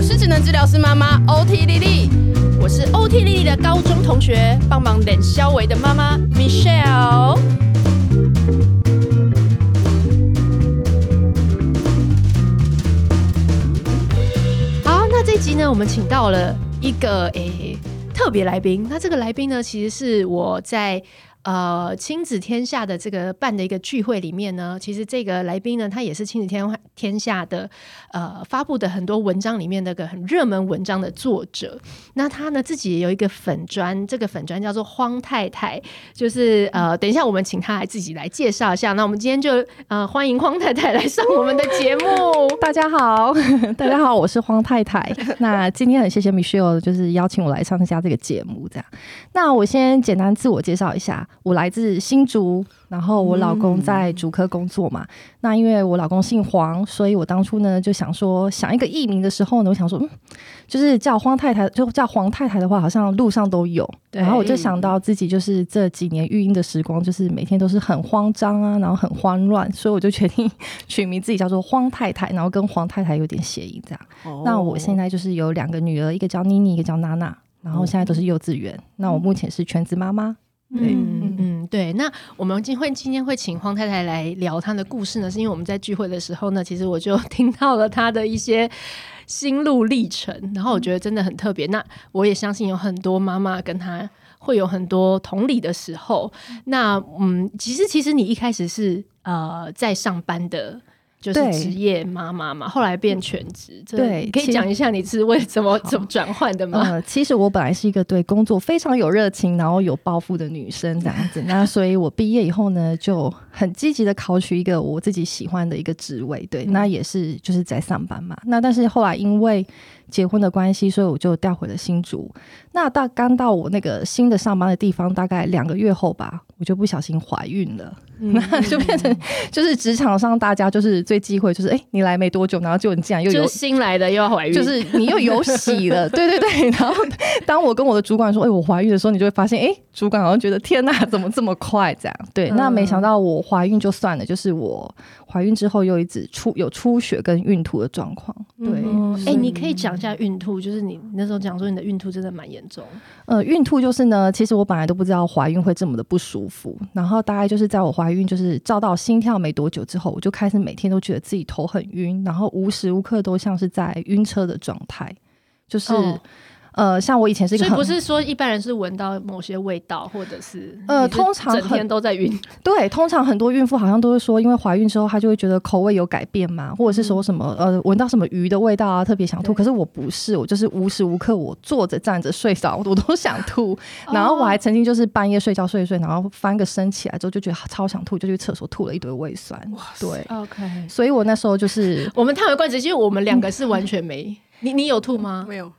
我是智能治疗师妈妈 OT 丽丽，我是 OT 丽丽的高中同学，帮忙练肖维的妈妈 Michelle。好，那这集呢，我们请到了一个诶、特别来宾。那这个来宾呢，其实是我在。呃，亲子天下的这个办的一个聚会里面呢，其实这个来宾呢，他也是亲子天天下的呃发布的很多文章里面那个很热门文章的作者。那他呢自己也有一个粉砖，这个粉砖叫做荒太太，就是呃，等一下我们请他来自己来介绍一下。那我们今天就呃欢迎荒太太来上我们的节目。大家好，大家好，我是荒太太。那今天很谢谢 Michelle，就是邀请我来参加这个节目，这样。那我先简单自我介绍一下。我来自新竹，然后我老公在竹科工作嘛。嗯、那因为我老公姓黄，所以我当初呢就想说，想一个艺名的时候呢，我想说，嗯，就是叫荒太太，就叫黄太太的话，好像路上都有。然后我就想到自己就是这几年育婴的时光，就是每天都是很慌张啊，然后很慌乱，所以我就决定 取名自己叫做荒太太，然后跟黄太太有点谐音这样。哦、那我现在就是有两个女儿，一个叫妮妮，一个叫娜娜，然后现在都是幼稚园。嗯、那我目前是全职妈妈。对嗯嗯对，那我们今会今天会请黄太太来聊她的故事呢，是因为我们在聚会的时候呢，其实我就 听到了她的一些心路历程，然后我觉得真的很特别。那我也相信有很多妈妈跟她会有很多同理的时候。那嗯，其实其实你一开始是呃在上班的。就是职业妈妈嘛，后来变全职。对，可以讲一下你是为怎么怎么转换的吗？呃，其实我本来是一个对工作非常有热情，然后有抱负的女生这样子。那 所以我毕业以后呢，就很积极的考取一个我自己喜欢的一个职位。对，嗯、那也是就是在上班嘛。那但是后来因为结婚的关系，所以我就调回了新竹。那到刚到我那个新的上班的地方，大概两个月后吧，我就不小心怀孕了。那、嗯、就变成就是职场上大家就是最忌讳，就是哎、欸，你来没多久，然后就你竟然又有新来的又要怀孕，就是你又有喜了，对对对。然后当我跟我的主管说，哎、欸，我怀孕的时候，你就会发现，哎、欸，主管好像觉得天哪，怎么这么快这样？对，那没想到我怀孕就算了，就是我怀孕之后又一直出有出血跟孕吐的状况。对，哎、嗯欸，你可以讲一下孕吐，就是你那时候讲说你的孕吐真的蛮严重。呃，孕吐就是呢，其实我本来都不知道怀孕会这么的不舒服，然后大概就是在我怀孕就是照到心跳没多久之后，我就开始每天都觉得自己头很晕，然后无时无刻都像是在晕车的状态，就是。哦呃，像我以前是一个，所以不是说一般人是闻到某些味道，或者是呃，通常整天都在晕。对，通常很多孕妇好像都会说，因为怀孕之后她就会觉得口味有改变嘛，或者是说什么、嗯、呃，闻到什么鱼的味道啊，特别想吐。可是我不是，我就是无时无刻我坐着站着睡着我都想吐。然后我还曾经就是半夜睡觉睡一睡，然后翻个身起来之后就觉得超想吐，就去厕所吐了一堆胃酸。哇，对，OK。所以我那时候就是 我们叹为观止，因为我们两个是完全没。你你有吐吗？没有。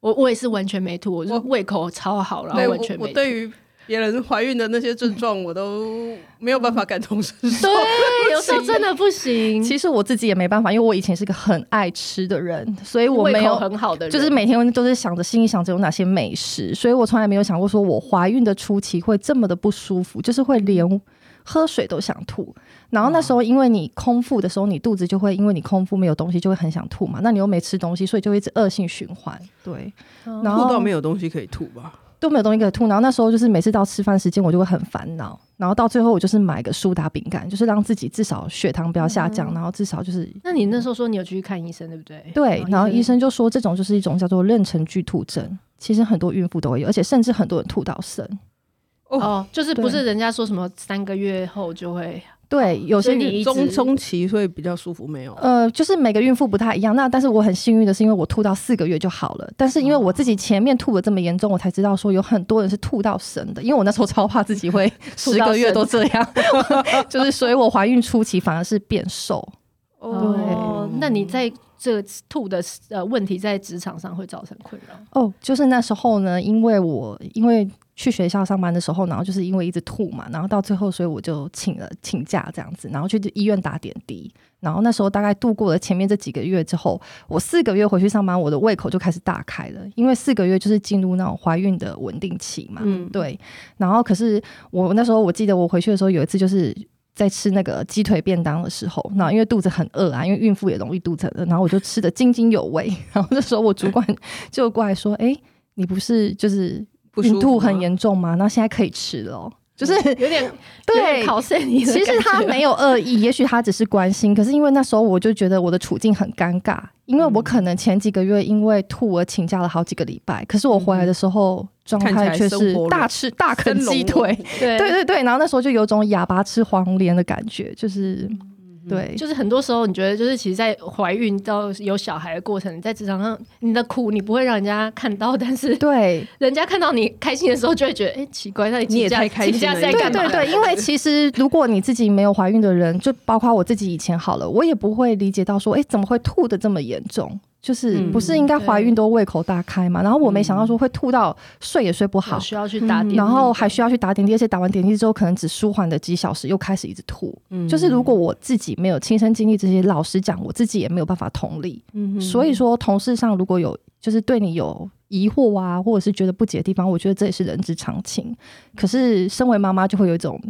我我也是完全没吐，我就胃口超好，然后完全没吐。我对于别人怀孕的那些症状，我都没有办法感同身受。对，有时候真的不行。其实我自己也没办法，因为我以前是个很爱吃的人，所以我没有很好的人，就是每天都是想着心里想着有哪些美食，所以我从来没有想过说我怀孕的初期会这么的不舒服，就是会连喝水都想吐。然后那时候，因为你空腹的时候，你肚子就会因为你空腹没有东西，就会很想吐嘛。那你又没吃东西，所以就会一直恶性循环。对，然后吐到没有东西可以吐吧？都没有东西可以吐。然后那时候就是每次到吃饭时间，我就会很烦恼。然后到最后，我就是买个苏打饼干，就是让自己至少血糖不要下降，嗯、然后至少就是……那你那时候说你有去看医生，对不对？对，然后医生就说这种就是一种叫做妊娠剧吐症，其实很多孕妇都会有，而且甚至很多人吐到生。哦，就是不是人家说什么三个月后就会。对，有些你中中期会比较舒服，没有？呃，就是每个孕妇不太一样。那但是我很幸运的是，因为我吐到四个月就好了。但是因为我自己前面吐的这么严重，我才知道说有很多人是吐到生的。因为我那时候超怕自己会十个月都这样，就是所以我怀孕初期反而是变瘦。哦，对那你在这吐的呃问题在职场上会造成困扰？哦，就是那时候呢，因为我因为。去学校上班的时候，然后就是因为一直吐嘛，然后到最后，所以我就请了请假这样子，然后去医院打点滴。然后那时候大概度过了前面这几个月之后，我四个月回去上班，我的胃口就开始大开了，因为四个月就是进入那种怀孕的稳定期嘛。嗯，对。然后可是我那时候我记得我回去的时候有一次就是。在吃那个鸡腿便当的时候，那因为肚子很饿啊，因为孕妇也容易肚子很饿，然后我就吃得津津有味。然后那时候我主管就过来说：“哎、欸，你不是就是孕吐很严重吗？那现在可以吃了、喔。”就是有点 对考试你，其实他没有恶意，也许他只是关心。可是因为那时候我就觉得我的处境很尴尬，因为我可能前几个月因为吐而请假了好几个礼拜，可是我回来的时候状态却是大吃大啃鸡腿，对对对对，然后那时候就有种哑巴吃黄连的感觉，就是。对，就是很多时候，你觉得就是其实，在怀孕到有小孩的过程，在职场上你的苦，你不会让人家看到，但是对人家看到你开心的时候，就会觉得哎、欸，奇怪，那你，你也太开心了。对对对，因为其实如果你自己没有怀孕的人，就包括我自己以前好了，我也不会理解到说，哎、欸，怎么会吐的这么严重？就是不是应该怀孕都胃口大开嘛？然后我没想到说会吐到睡也睡不好，需要去打点滴，然后还需要去打点滴，而且打完点滴之后可能只舒缓了几小时，又开始一直吐。就是如果我自己没有亲身经历这些，老实讲，我自己也没有办法同理。所以说同事上如果有就是对你有疑惑啊，或者是觉得不解的地方，我觉得这也是人之常情。可是身为妈妈就会有一种。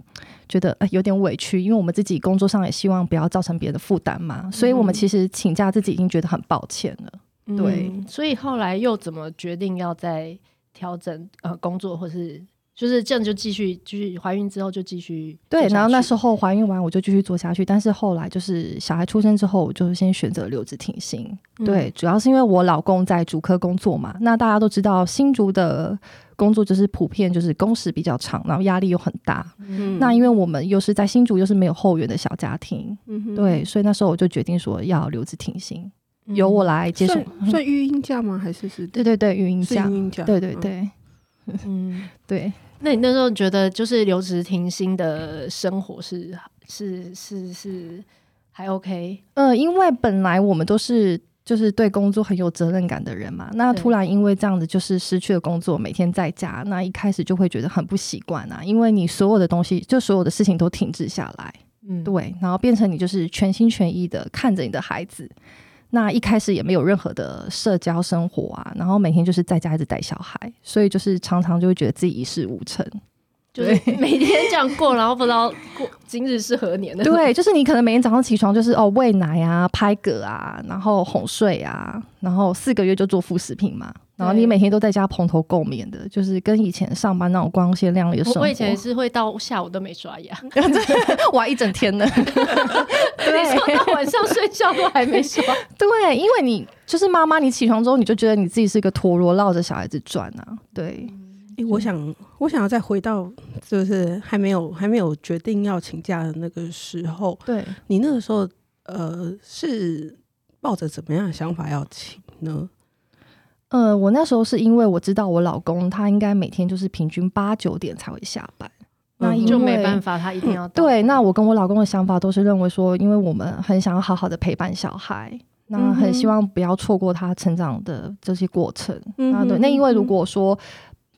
觉得有点委屈，因为我们自己工作上也希望不要造成别人的负担嘛，所以我们其实请假自己已经觉得很抱歉了。嗯、对，所以后来又怎么决定要再调整呃工作，或是就是这样就继续继续怀孕之后就继续对，然后那时候怀孕完我就继续做下去，但是后来就是小孩出生之后，我就先选择留职停薪。嗯、对，主要是因为我老公在主科工作嘛，那大家都知道新竹的。工作就是普遍就是工时比较长，然后压力又很大。嗯，那因为我们又是在新竹，又是没有后援的小家庭，嗯哼，对，所以那时候我就决定说要留职停薪，嗯、由我来接受。算育婴假吗？还是是？对对对，育婴假，育婴假。对对对，嗯，对。那你那时候觉得就是留职停薪的生活是是是是还 OK？呃，因为本来我们都是。就是对工作很有责任感的人嘛，那突然因为这样子，就是失去了工作，每天在家，那一开始就会觉得很不习惯啊，因为你所有的东西，就所有的事情都停滞下来，嗯，对，然后变成你就是全心全意的看着你的孩子，那一开始也没有任何的社交生活啊，然后每天就是在家一直带小孩，所以就是常常就会觉得自己一事无成。就是，每天这样过，然后不知道过今日是何年的。对，就是你可能每天早上起床就是哦喂奶啊、拍嗝啊，然后哄睡啊，然后四个月就做副食品嘛，然后你每天都在家蓬头垢面的，就是跟以前上班那种光鲜亮丽的生活。我以前是会到下午都没刷牙，哇，一整天的，对，到晚上睡觉都还没刷。对，因为你就是妈妈，你起床之后你就觉得你自己是一个陀螺绕着小孩子转啊，对。欸、我想，我想要再回到，就是还没有还没有决定要请假的那个时候。对，你那个时候，呃，是抱着怎么样的想法要请呢？呃，我那时候是因为我知道我老公他应该每天就是平均八九点才会下班，那就没办法，他一定要、嗯、对。那我跟我老公的想法都是认为说，因为我们很想要好好的陪伴小孩，那很希望不要错过他成长的这些过程。嗯、啊，对。那因为如果说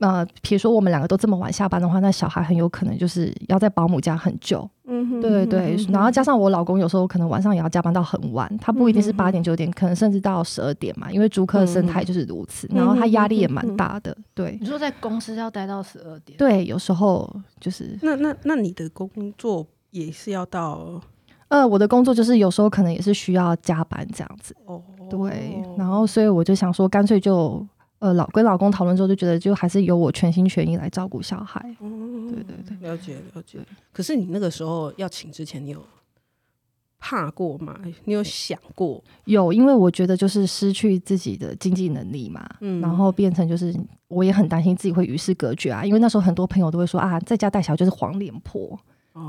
呃，比如说我们两个都这么晚下班的话，那小孩很有可能就是要在保姆家很久。嗯哼，对对对。然后加上我老公有时候可能晚上也要加班到很晚，他不一定是八点九点，可能甚至到十二点嘛。因为租客的生态就是如此，然后他压力也蛮大的。对，你说在公司要待到十二点？对，有时候就是。那那那你的工作也是要到？呃，我的工作就是有时候可能也是需要加班这样子。哦，对。然后所以我就想说，干脆就。呃，老跟老公讨论之后，就觉得就还是由我全心全意来照顾小孩。嗯，对对对，了解了解。可是你那个时候要请之前，你有怕过吗？你有想过？有，因为我觉得就是失去自己的经济能力嘛，嗯，然后变成就是我也很担心自己会与世隔绝啊。因为那时候很多朋友都会说啊，在家带小孩就是黄脸婆。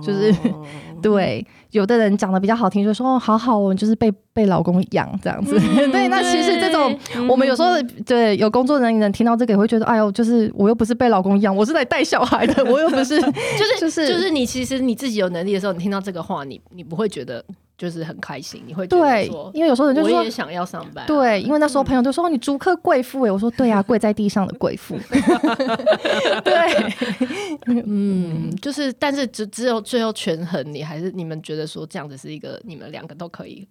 就是 对，有的人讲的比较好听，就说哦，好好哦，就是被被老公养这样子。嗯、对，那其实这种、嗯、我们有时候对有工作人员听到这个也会觉得，哎呦，就是我又不是被老公养，我是来带小孩的，我又不是，就是就是就是你其实你自己有能力的时候，你听到这个话，你你不会觉得。就是很开心，你会觉得说，因为有时候人就说我也想要上班，对，因为那时候朋友就说你逐客贵妇哎，我说对啊，跪在地上的贵妇，对，嗯，就是，但是只只有最后权衡，你还是你们觉得说这样子是一个你们两个都可以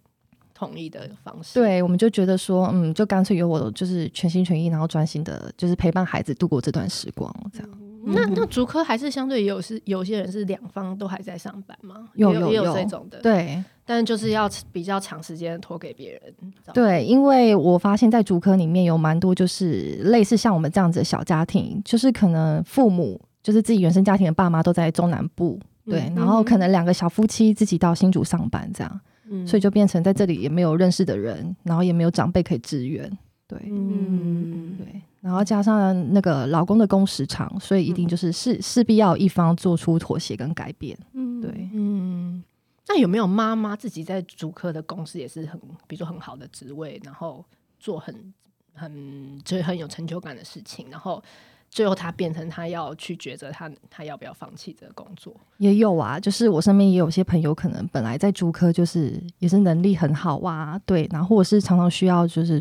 同意的方式，对，我们就觉得说，嗯，就干脆由我就是全心全意，然后专心的，就是陪伴孩子度过这段时光，这样。那那竹科还是相对有是有些人是两方都还在上班吗？有有有。这种的，对但就是要比较长时间托给别人。对，因为我发现，在竹科里面有蛮多就是类似像我们这样子的小家庭，就是可能父母就是自己原生家庭的爸妈都在中南部，对，嗯、然后可能两个小夫妻自己到新竹上班这样，嗯、所以就变成在这里也没有认识的人，然后也没有长辈可以支援，对，嗯，对。然后加上那个老公的工时长，所以一定就是势势必要一方做出妥协跟改变。嗯，对，嗯。那有没有妈妈自己在主科的公司也是很，比如说很好的职位，然后做很很就是很有成就感的事情，然后最后她变成她要去抉择，她她要不要放弃这个工作？也有啊，就是我身边也有些朋友，可能本来在主科就是也是能力很好啊，对，然后或者是常常需要就是。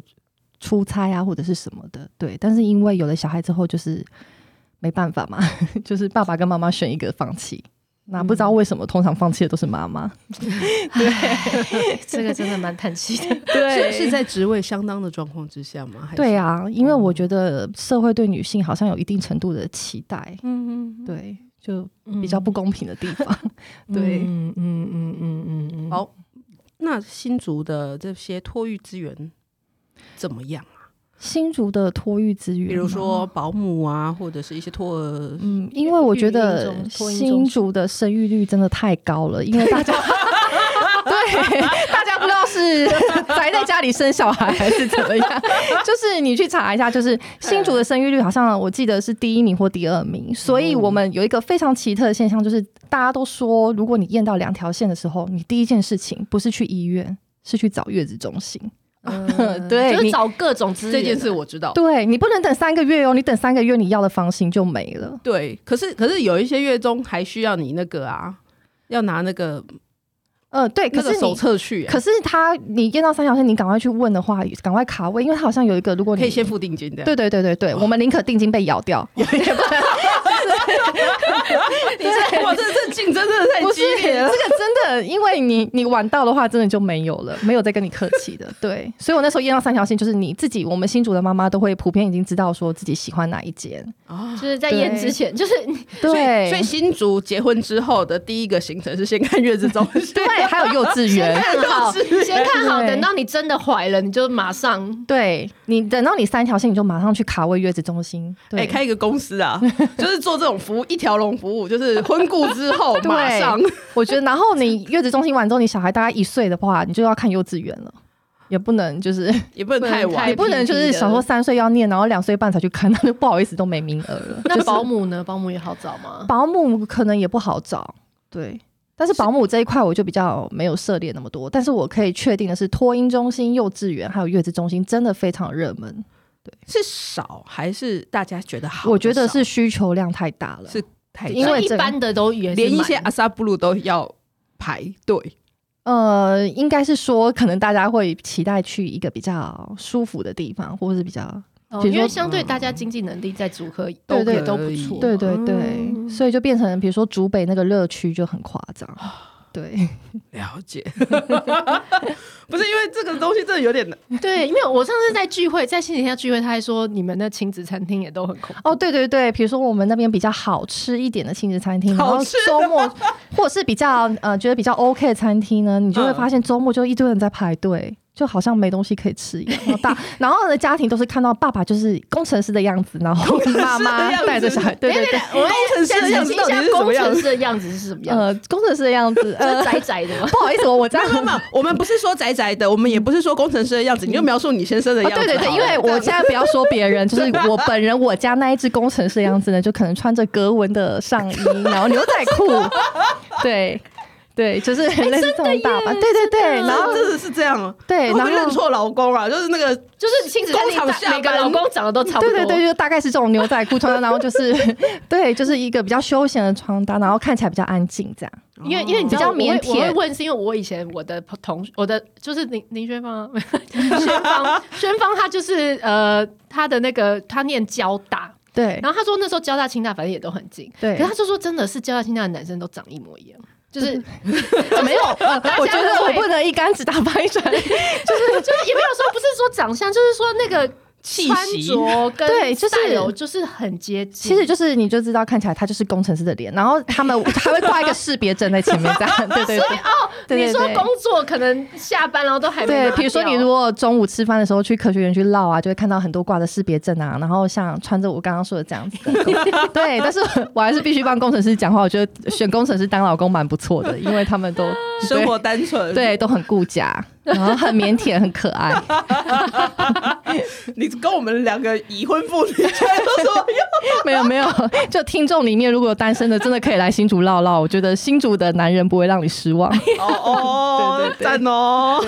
出差啊，或者是什么的，对。但是因为有了小孩之后，就是没办法嘛，就是爸爸跟妈妈选一个放弃。那不知道为什么，通常放弃的都是妈妈。对，这个真的蛮叹气的。对，是在职位相当的状况之下吗？对啊，因为我觉得社会对女性好像有一定程度的期待。嗯嗯，对，就比较不公平的地方。对，嗯嗯嗯嗯嗯嗯。好，那新竹的这些托育资源。怎么样啊？新竹的托育资源，比如说保姆啊，或者是一些托儿，嗯，因为我觉得新竹的生育率真的太高了，因为大家 对大家不知道是 宅在家里生小孩还是怎么样，就是你去查一下，就是新竹的生育率好像我记得是第一名或第二名，所以我们有一个非常奇特的现象，就是大家都说，如果你验到两条线的时候，你第一件事情不是去医院，是去找月子中心。嗯，对，就是找各种资源。这件事我知道。对，你不能等三个月哦，你等三个月，你要的房型就没了。对，可是可是有一些月中还需要你那个啊，要拿那个，呃，对，可是手册去。可是他你验到三条线，你赶快去问的话，赶快卡位，因为他好像有一个，如果你可以先付定金的。对对对对对，我们宁可定金被咬掉。你这哇，这这竞争真的太激烈了。这个真的，因为你你晚到的话，真的就没有了，没有再跟你客气的。对，所以我那时候验到三条线，就是你自己，我们新竹的妈妈都会普遍已经知道说自己喜欢哪一间。哦，就是在验之前，就是对。所以新竹结婚之后的第一个行程是先看月子中心，对，还有幼稚园，先看好，先看好，等到你真的怀了，你就马上，对你等到你三条线，你就马上去卡位月子中心，哎，开一个公司啊，就是做这种服务，一条龙服务，就是婚故之后 马上。我觉得，然后你月子中心完之后，你小孩大概一岁的话，你就要看幼稚园了，也不能就是 也不能太晚，也不能就是想说三岁要念，然后两岁半才去看，那就不好意思都没名额了。那保姆呢？保姆也好找吗？保姆可能也不好找，对。但是保姆这一块我就比较没有涉猎那么多，但是我可以确定的是，托婴中心、幼稚园还有月子中心真的非常热门。对，是少还是大家觉得好？我觉得是需求量太大了，是太因为一般的都连一些阿萨布鲁都要排队。呃，应该是说，可能大家会期待去一个比较舒服的地方，或者是比较。哦，因为相对大家经济能力在竹科都也都不错，对对对，嗯、所以就变成比如说竹北那个热区就很夸张，对，了解，不是因为这个东西真的有点难，对，因为我上次在聚会，在星期天聚会，他还说你们的亲子餐厅也都很恐怖。哦，对对对，比如说我们那边比较好吃一点的亲子餐厅，然后周末或者是比较呃觉得比较 OK 的餐厅呢，你就会发现周末就一堆人在排队。就好像没东西可以吃一样，然后大，然后的家庭都是看到爸爸就是工程师的样子，然后妈妈带着小孩，对对对，工程师的样子到底是什么样子？的样子是什么样？呃，工程师的样子，呃，宅宅的。不好意思，我我这样嘛，我们不是说宅宅的，我们也不是说工程师的样子，你就描述你先生的样子。对对对，因为我现在不要说别人，就是我本人，我家那一只工程师的样子呢，就可能穿着格纹的上衣，然后牛仔裤，对。对，就是类似这种打扮，对对对，然后真的是这样，对，然后认错老公啊，就是那个，就是亲子工厂下每个老公长得都差不多，对对对，就大概是这种牛仔裤穿，然后就是 对，就是一个比较休闲的穿搭，然后看起来比较安静这样，因为因为你知道腼腆，我会问是因为我以前我的同我的就是林林轩 芳，轩芳轩芳他就是呃他的那个他念交大，对，然后他说那时候交大清大反正也都很近，对，可是他就说真的是交大清大的男生都长一模一样。就是 没有，我觉得我不能一竿子打翻船，就是就是也没有说不是说长相，就是说那个穿着 跟对，就是就是很接近，其实就是你就知道看起来他就是工程师的脸，然后他们 还会挂一个识别证在前面，这样 对对对。哦，你说工作可能下班然后都还没对，比如说你如果中午吃饭的时候去科学园去绕啊，就会看到很多挂的识别证啊，然后像穿着我刚刚说的这样子的，对，但是我还是必须帮工程师讲话，我觉得选工程师当老公蛮不错的，因为他们都 生活单纯，对，都很顾家。然后很腼腆，很可爱。你跟我们两个已婚妇女有什么用？没有没有，就听众里面如果有单身的，真的可以来新竹唠唠。我觉得新竹的男人不会让你失望。哦哦，赞哦。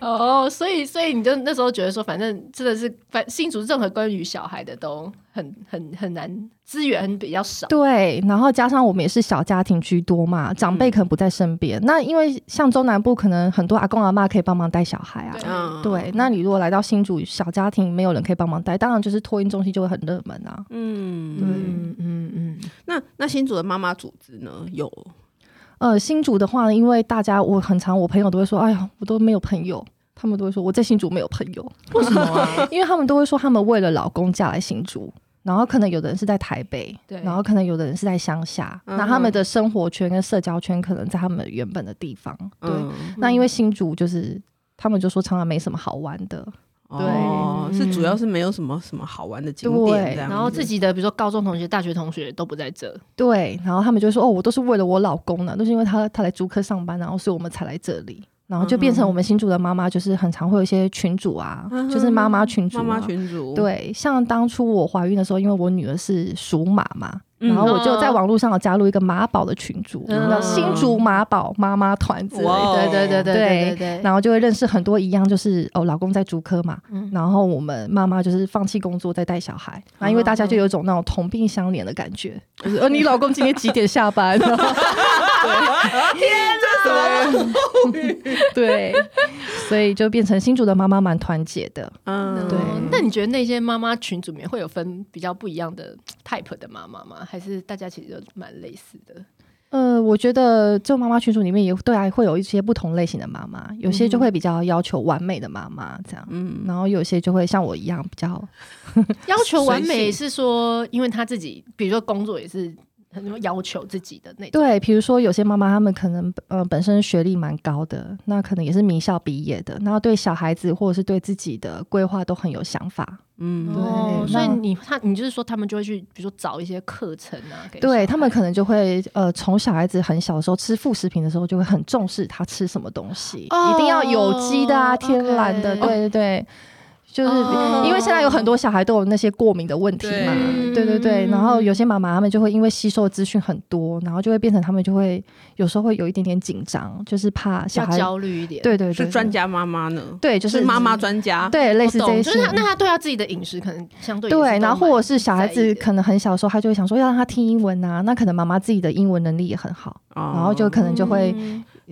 哦，所以所以你就那时候觉得说，反正真的是，反新竹任何关于小孩的都很很很难。资源比较少，对，然后加上我们也是小家庭居多嘛，长辈可能不在身边。嗯、那因为像中南部，可能很多阿公阿妈可以帮忙带小孩啊。对，那你如果来到新竹小家庭，没有人可以帮忙带，当然就是托婴中心就会很热门啊。嗯，对，嗯嗯嗯。那那新竹的妈妈组织呢？有，呃，新竹的话，因为大家我很常，我朋友都会说，哎呀，我都没有朋友。他们都会说我在新竹没有朋友，为什么啊？因为他们都会说，他们为了老公嫁来新竹。然后可能有的人是在台北，对，然后可能有的人是在乡下，那、嗯、他们的生活圈跟社交圈可能在他们原本的地方，对。嗯、那因为新竹就是他们就说常常没什么好玩的，对，哦、是主要是没有什么什么好玩的景点，然后自己的比如说高中同学、大学同学都不在这，对，然后他们就说哦，我都是为了我老公呢，都是因为他他来租客上班，然后所以我们才来这里。然后就变成我们新竹的妈妈，就是很常会有一些群主啊，嗯、就是妈妈群主、啊。妈妈群主。对，像当初我怀孕的时候，因为我女儿是属马嘛，嗯、然后我就在网络上有加入一个马宝的群组，叫、嗯、新竹马宝妈妈团之类的。哦、对对对对对对对。然后就会认识很多一样，就是哦，老公在竹科嘛，嗯、然后我们妈妈就是放弃工作在带小孩，然后因为大家就有一种那种同病相怜的感觉，就是呃，你老公今天几点下班？对。天哪，什么对，所以就变成新竹的妈妈蛮团结的。嗯，对。那你觉得那些妈妈群组里面会有分比较不一样的 type 的妈妈吗？还是大家其实都蛮类似的？呃，我觉得这妈妈群组里面也对啊会有一些不同类型的妈妈，有些就会比较要求完美的妈妈这样，嗯，然后有些就会像我一样比较 要求完美，是说因为她自己，比如说工作也是。很多要求自己的那种，对，比如说有些妈妈，她们可能呃本身学历蛮高的，那可能也是名校毕业的，然后对小孩子或者是对自己的规划都很有想法，嗯，对，哦、所以你他你就是说他们就会去，比如说找一些课程啊，对他们可能就会呃从小孩子很小的时候吃副食品的时候，就会很重视他吃什么东西，哦、一定要有机的啊，天然的，okay 对对对。就是因为现在有很多小孩都有那些过敏的问题嘛，对对对，然后有些妈妈他们就会因为吸收的资讯很多，然后就会变成他们就会有时候会有一点点紧张，就是怕小孩焦虑一点。对对，是专家妈妈呢？对，就是妈妈专家，对，类似这些。就是他那他对他自己的饮食可能相对对，然后或者是小孩子可能很小的时候，他就会想说要让他听英文啊，那可能妈妈自己的英文能力也很好，然后就可能就会。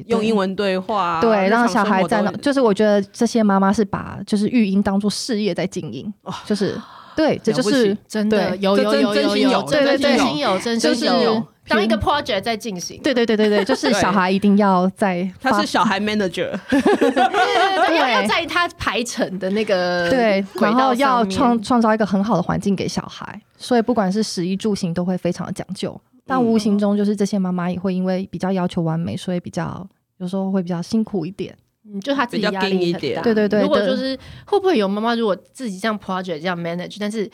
用英文对话，对，让小孩在那，就是我觉得这些妈妈是把就是育婴当做事业在经营，就是对，这就是真的有有有有有，对对对，真心有真心有，当一个 project 在进行，对对对对对，就是小孩一定要在，他是小孩 manager，对。对对，要在他排程的那个对，然后要创创造一个很好的环境给小孩，所以不管是食衣住行都会非常的讲究。但无形中，就是这些妈妈也会因为比较要求完美，所以比较有时候会比较辛苦一点。嗯，就她自己压力很大。对对对。如果就是会不会有妈妈，如果自己这样 project 这样 manage，但是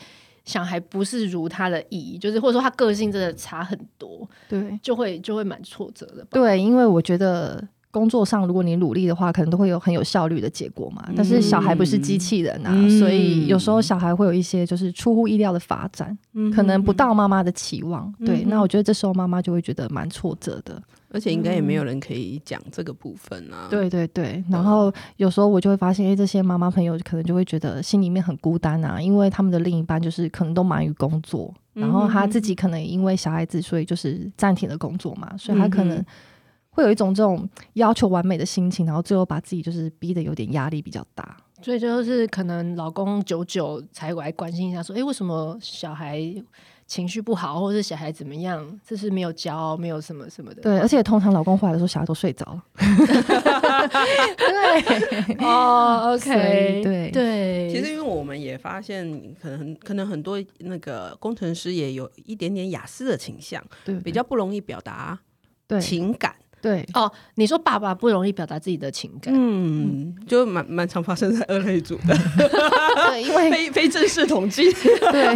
小孩不是如她的意，就是或者说她个性真的差很多，对，就会就会蛮挫折的。对，因为我觉得。工作上，如果你努力的话，可能都会有很有效率的结果嘛。但是小孩不是机器人啊，嗯、所以有时候小孩会有一些就是出乎意料的发展，嗯、可能不到妈妈的期望。嗯、对，那我觉得这时候妈妈就会觉得蛮挫折的，而且应该也没有人可以讲这个部分啊。对对对，然后有时候我就会发现，哎，这些妈妈朋友可能就会觉得心里面很孤单啊，因为他们的另一半就是可能都忙于工作，然后他自己可能因为小孩子，所以就是暂停了工作嘛，所以他可能。会有一种这种要求完美的心情，然后最后把自己就是逼得有点压力比较大，所以就是可能老公久久才来关心一下，说：“哎，为什么小孩情绪不好，或者是小孩怎么样？这是没有教，没有什么什么的。”对，而且通常老公回来的时候，小孩都睡着了。对，哦，OK，对对。其实因为我们也发现，可能可能很多那个工程师也有一点点雅思的倾向，对，比较不容易表达情感。对。哦，你说爸爸不容易表达自己的情感，嗯，就蛮蛮常发生在二类组的，对，因为 非非正式统计，对，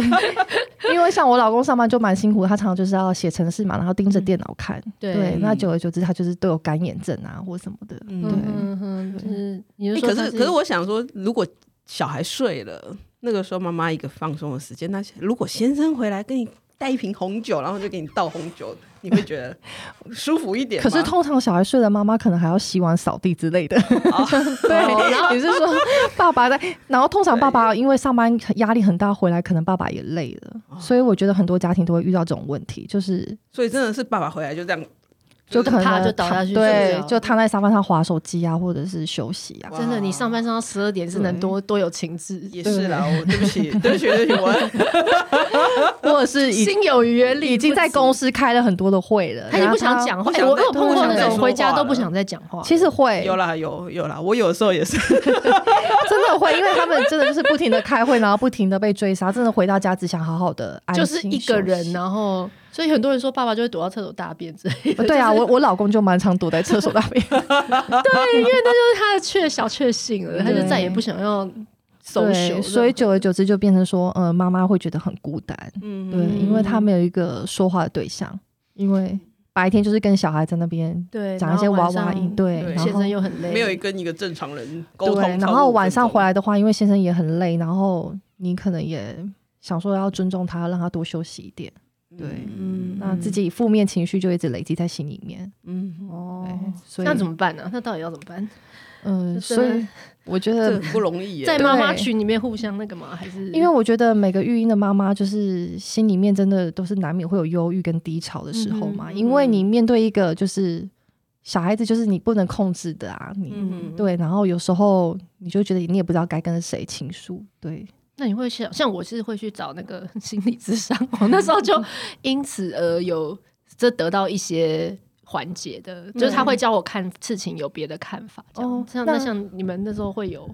因为像我老公上班就蛮辛苦，他常常就是要写程式嘛，然后盯着电脑看，对，那久而久之他就是都有干眼症啊或什么的，对，嗯哼，就是可是可是我想说，如果小孩睡了，那个时候妈妈一个放松的时间，那如果先生回来跟你带一瓶红酒，然后就给你倒红酒。你会觉得 舒服一点？可是通常小孩睡了，妈妈可能还要洗碗、扫地之类的。哦、对，然后你是说爸爸在？然后通常爸爸因为上班压力很大，回来可能爸爸也累了，所以我觉得很多家庭都会遇到这种问题，就是所以真的是爸爸回来就这样。就可能他就倒下去，对，就躺在沙发上划手机啊，或者是休息啊。真的，你上班上到十二点是能多多有情致？也是啦，我对不起，对不起，对不起，我 或者是心有余而力，已经在公司开了很多的会了，他就不想讲话。我有碰过那种回家都不想再讲话。其实会有啦，有有啦，我有的时候也是 真的会，因为他们真的就是不停的开会，然后不停的被追杀，真的回到家只想好好的安就是一个人，然后。所以很多人说爸爸就会躲到厕所大便之类的。对啊，我我老公就蛮常躲在厕所大便。对，因为那就是他的确小确幸了，他就再也不想要 social。所以久而久之就变成说，呃，妈妈会觉得很孤单。嗯，对，因为他没有一个说话的对象，因为白天就是跟小孩在那边对讲一些娃娃音，对，先生又很累，没有跟一个正常人沟通。然后晚上回来的话，因为先生也很累，然后你可能也想说要尊重他，让他多休息一点。对，嗯，那自己负面情绪就一直累积在心里面，嗯，哦，所以那怎么办呢？那到底要怎么办？嗯，所以我觉得很不容易，在妈妈群里面互相那个嘛，还是？因为我觉得每个育婴的妈妈就是心里面真的都是难免会有忧郁跟低潮的时候嘛，因为你面对一个就是小孩子，就是你不能控制的啊，你对，然后有时候你就觉得你也不知道该跟谁倾诉，对。那你会想，像我是会去找那个心理咨商，我那时候就因此而有这得到一些缓解的，嗯、就是他会教我看事情有别的看法。哦，像那像你们那时候会有，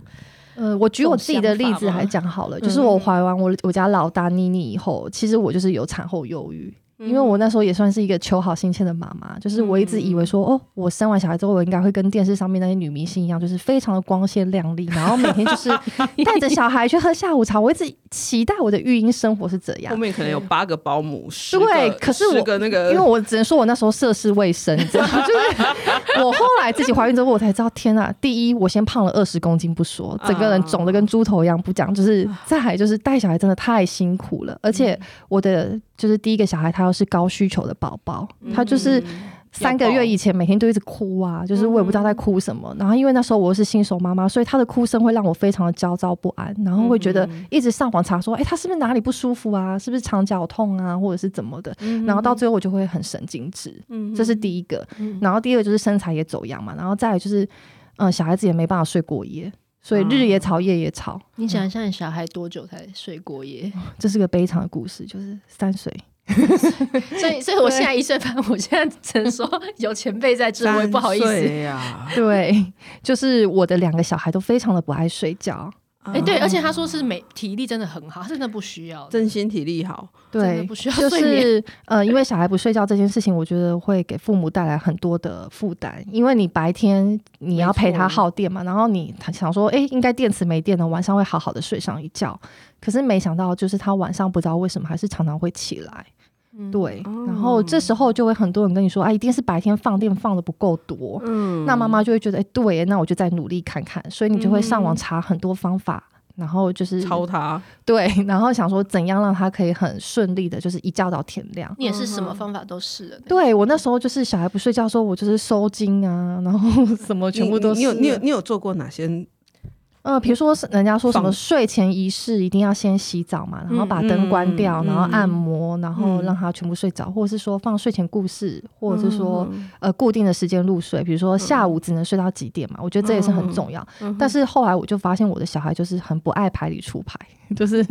呃，我举我自己的例子来讲好了，就是我怀完我我家老大妮妮以后，其实我就是有产后忧郁。因为我那时候也算是一个求好心切的妈妈，就是我一直以为说，哦，我生完小孩之后，我应该会跟电视上面那些女明星一样，就是非常的光鲜亮丽，然后每天就是 带着小孩去喝下午茶。我一直期待我的育婴生活是怎样。后面可能有八个保姆，对，可是我个那个，因为我只能说我那时候涉世未深，你知道吗？就是 我后来自己怀孕之后，我才知道，天呐，第一，我先胖了二十公斤不说，整个人肿的跟猪头一样不讲，就是再来就是带小孩真的太辛苦了，而且我的。就是第一个小孩，他又是高需求的宝宝，嗯、他就是三个月以前每天都一直哭啊，嗯、就是我也不知道在哭什么。然后因为那时候我是新手妈妈，所以他的哭声会让我非常的焦躁不安，然后会觉得一直上网查说，哎、欸，他是不是哪里不舒服啊？是不是肠绞痛啊，或者是怎么的？嗯、然后到最后我就会很神经质，嗯、这是第一个。然后第二个就是身材也走样嘛，然后再来就是，嗯，小孩子也没办法睡过夜。所以日也吵，夜也吵。你想一下，你小孩多久才睡过夜？这是个悲惨的故事，就是三岁。所以，所以我现在一岁半，我现在只能说 有前辈在这，我也不好意思呀。对，就是我的两个小孩都非常的不爱睡觉。哎，对，而且他说是没体力真的很好，真的不需要，真心体力好，对，不需要就是呃，因为小孩不睡觉这件事情，我觉得会给父母带来很多的负担，因为你白天你要陪他耗电嘛，然后你想说，哎，应该电池没电了，晚上会好好的睡上一觉，可是没想到就是他晚上不知道为什么还是常常会起来，对，然后这时候就会很多人跟你说，啊，一定是白天放电放的不够多，嗯，那妈妈就会觉得，哎，对，那我就再努力看看，所以你就会上网查很多方法。然后就是抄他，对，然后想说怎样让他可以很顺利的，就是一觉到天亮。你也是什么方法都试了？对，我那时候就是小孩不睡觉的时候，我就是收惊啊，然后 什么全部都是。你有你有你有做过哪些？呃，比如说是人家说什么睡前仪式一定要先洗澡嘛，然后把灯关掉，然后按摩，然后让他全部睡着，或者是说放睡前故事，或者是说呃固定的时间入睡，比如说下午只能睡到几点嘛，我觉得这也是很重要。但是后来我就发现我的小孩就是很不爱牌里出牌，就是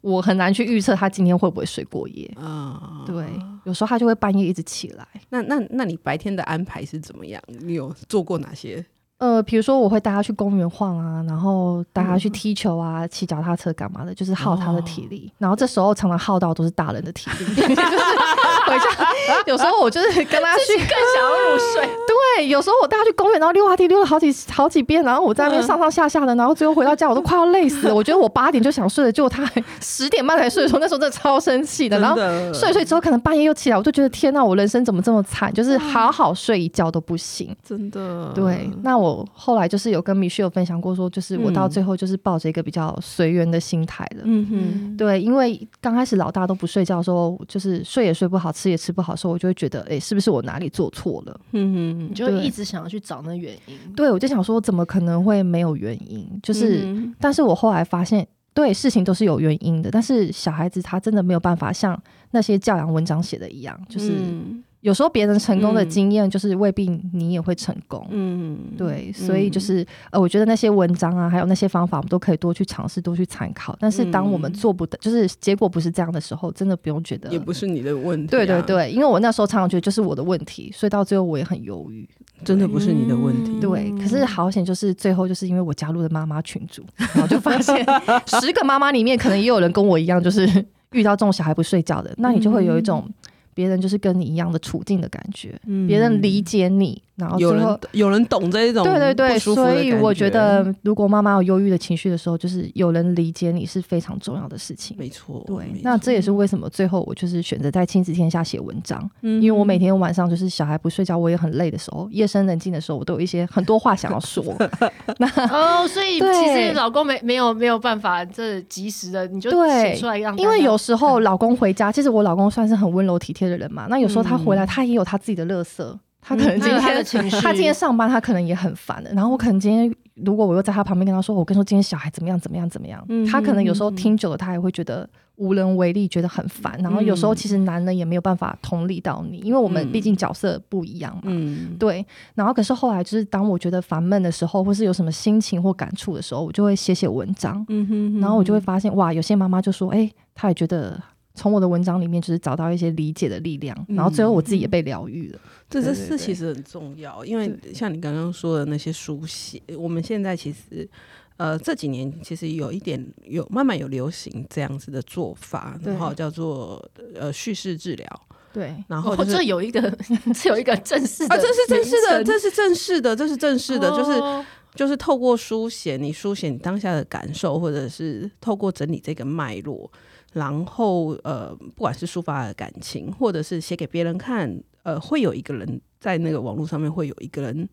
我很难去预测他今天会不会睡过夜啊。对，有时候他就会半夜一直起来。那那那你白天的安排是怎么样？你有做过哪些？呃，比如说我会带他去公园晃啊，然后带他去踢球啊，骑脚踏车干嘛的，就是耗他的体力。然后这时候常常耗到都是大人的体力，就是回家有时候我就是跟他去更想要入睡。对，有时候我带他去公园，然后溜滑梯溜了好几好几遍，然后我在那边上上下下的，然后最后回到家我都快要累死了。我觉得我八点就想睡了，结果他还十点半才睡的时候，那时候真的超生气的。然后睡睡之后可能半夜又起来，我就觉得天哪，我人生怎么这么惨？就是好好睡一觉都不行，真的。对，那我。后来就是有跟 Michelle 分享过，说就是我到最后就是抱着一个比较随缘的心态了。嗯哼，对，因为刚开始老大都不睡觉的时候，就是睡也睡不好，吃也吃不好的时候，我就会觉得，哎，是不是我哪里做错了？嗯哼，你就一直想要去找那原因。对，我就想说，怎么可能会没有原因？就是，嗯、但是我后来发现，对，事情都是有原因的。但是小孩子他真的没有办法像那些教养文章写的一样，就是。嗯有时候别人成功的经验，就是未必你也会成功。嗯，对，所以就是呃，我觉得那些文章啊，还有那些方法，我们都可以多去尝试，多去参考。但是当我们做不得，就是结果不是这样的时候，真的不用觉得，也不是你的问题。对对对，因为我那时候常常觉得就是我的问题，所以到最后我也很犹豫。真的不是你的问题。对，可是好险，就是最后就是因为我加入了妈妈群组，然后就发现 十个妈妈里面可能也有人跟我一样，就是遇到这种小孩不睡觉的，那你就会有一种。别人就是跟你一样的处境的感觉，别、嗯、人理解你。然后有人有人懂这一种，对对对，所以我觉得，如果妈妈有忧郁的情绪的时候，就是有人理解你是非常重要的事情。没错，对，那这也是为什么最后我就是选择在亲子天下写文章，嗯，因为我每天晚上就是小孩不睡觉，我也很累的时候，夜深人静的时候，我都有一些很多话想要说。那哦，所以其实老公没没有没有办法这及时的，你就写出来让，因为有时候老公回家，其实我老公算是很温柔体贴的人嘛，那有时候他回来，他也有他自己的垃圾。他可能今天、他今天上班，他可能也很烦的。然后我可能今天，如果我又在他旁边跟他说，我跟你说今天小孩怎么样怎么样怎么样，嗯、他可能有时候听久了，他也会觉得无能为力，觉得很烦。然后有时候其实男人也没有办法同理到你，因为我们毕竟角色不一样嘛。嗯、对。然后可是后来就是当我觉得烦闷的时候，或是有什么心情或感触的时候，我就会写写文章。嗯哼。然后我就会发现，哇，有些妈妈就说，哎、欸，她也觉得。从我的文章里面，就是找到一些理解的力量，然后最后我自己也被疗愈了。这这是其实很重要，因为像你刚刚说的那些书写，我们现在其实呃这几年其实有一点有慢慢有流行这样子的做法，然后叫做呃叙事治疗。对，然后这有一个 这有一个正式的，啊，这是正式的，这是正式的，这是正式的，就是就是透过书写，你书写你当下的感受，或者是透过整理这个脉络。然后，呃，不管是抒发的感情，或者是写给别人看，呃，会有一个人在那个网络上面会有一个人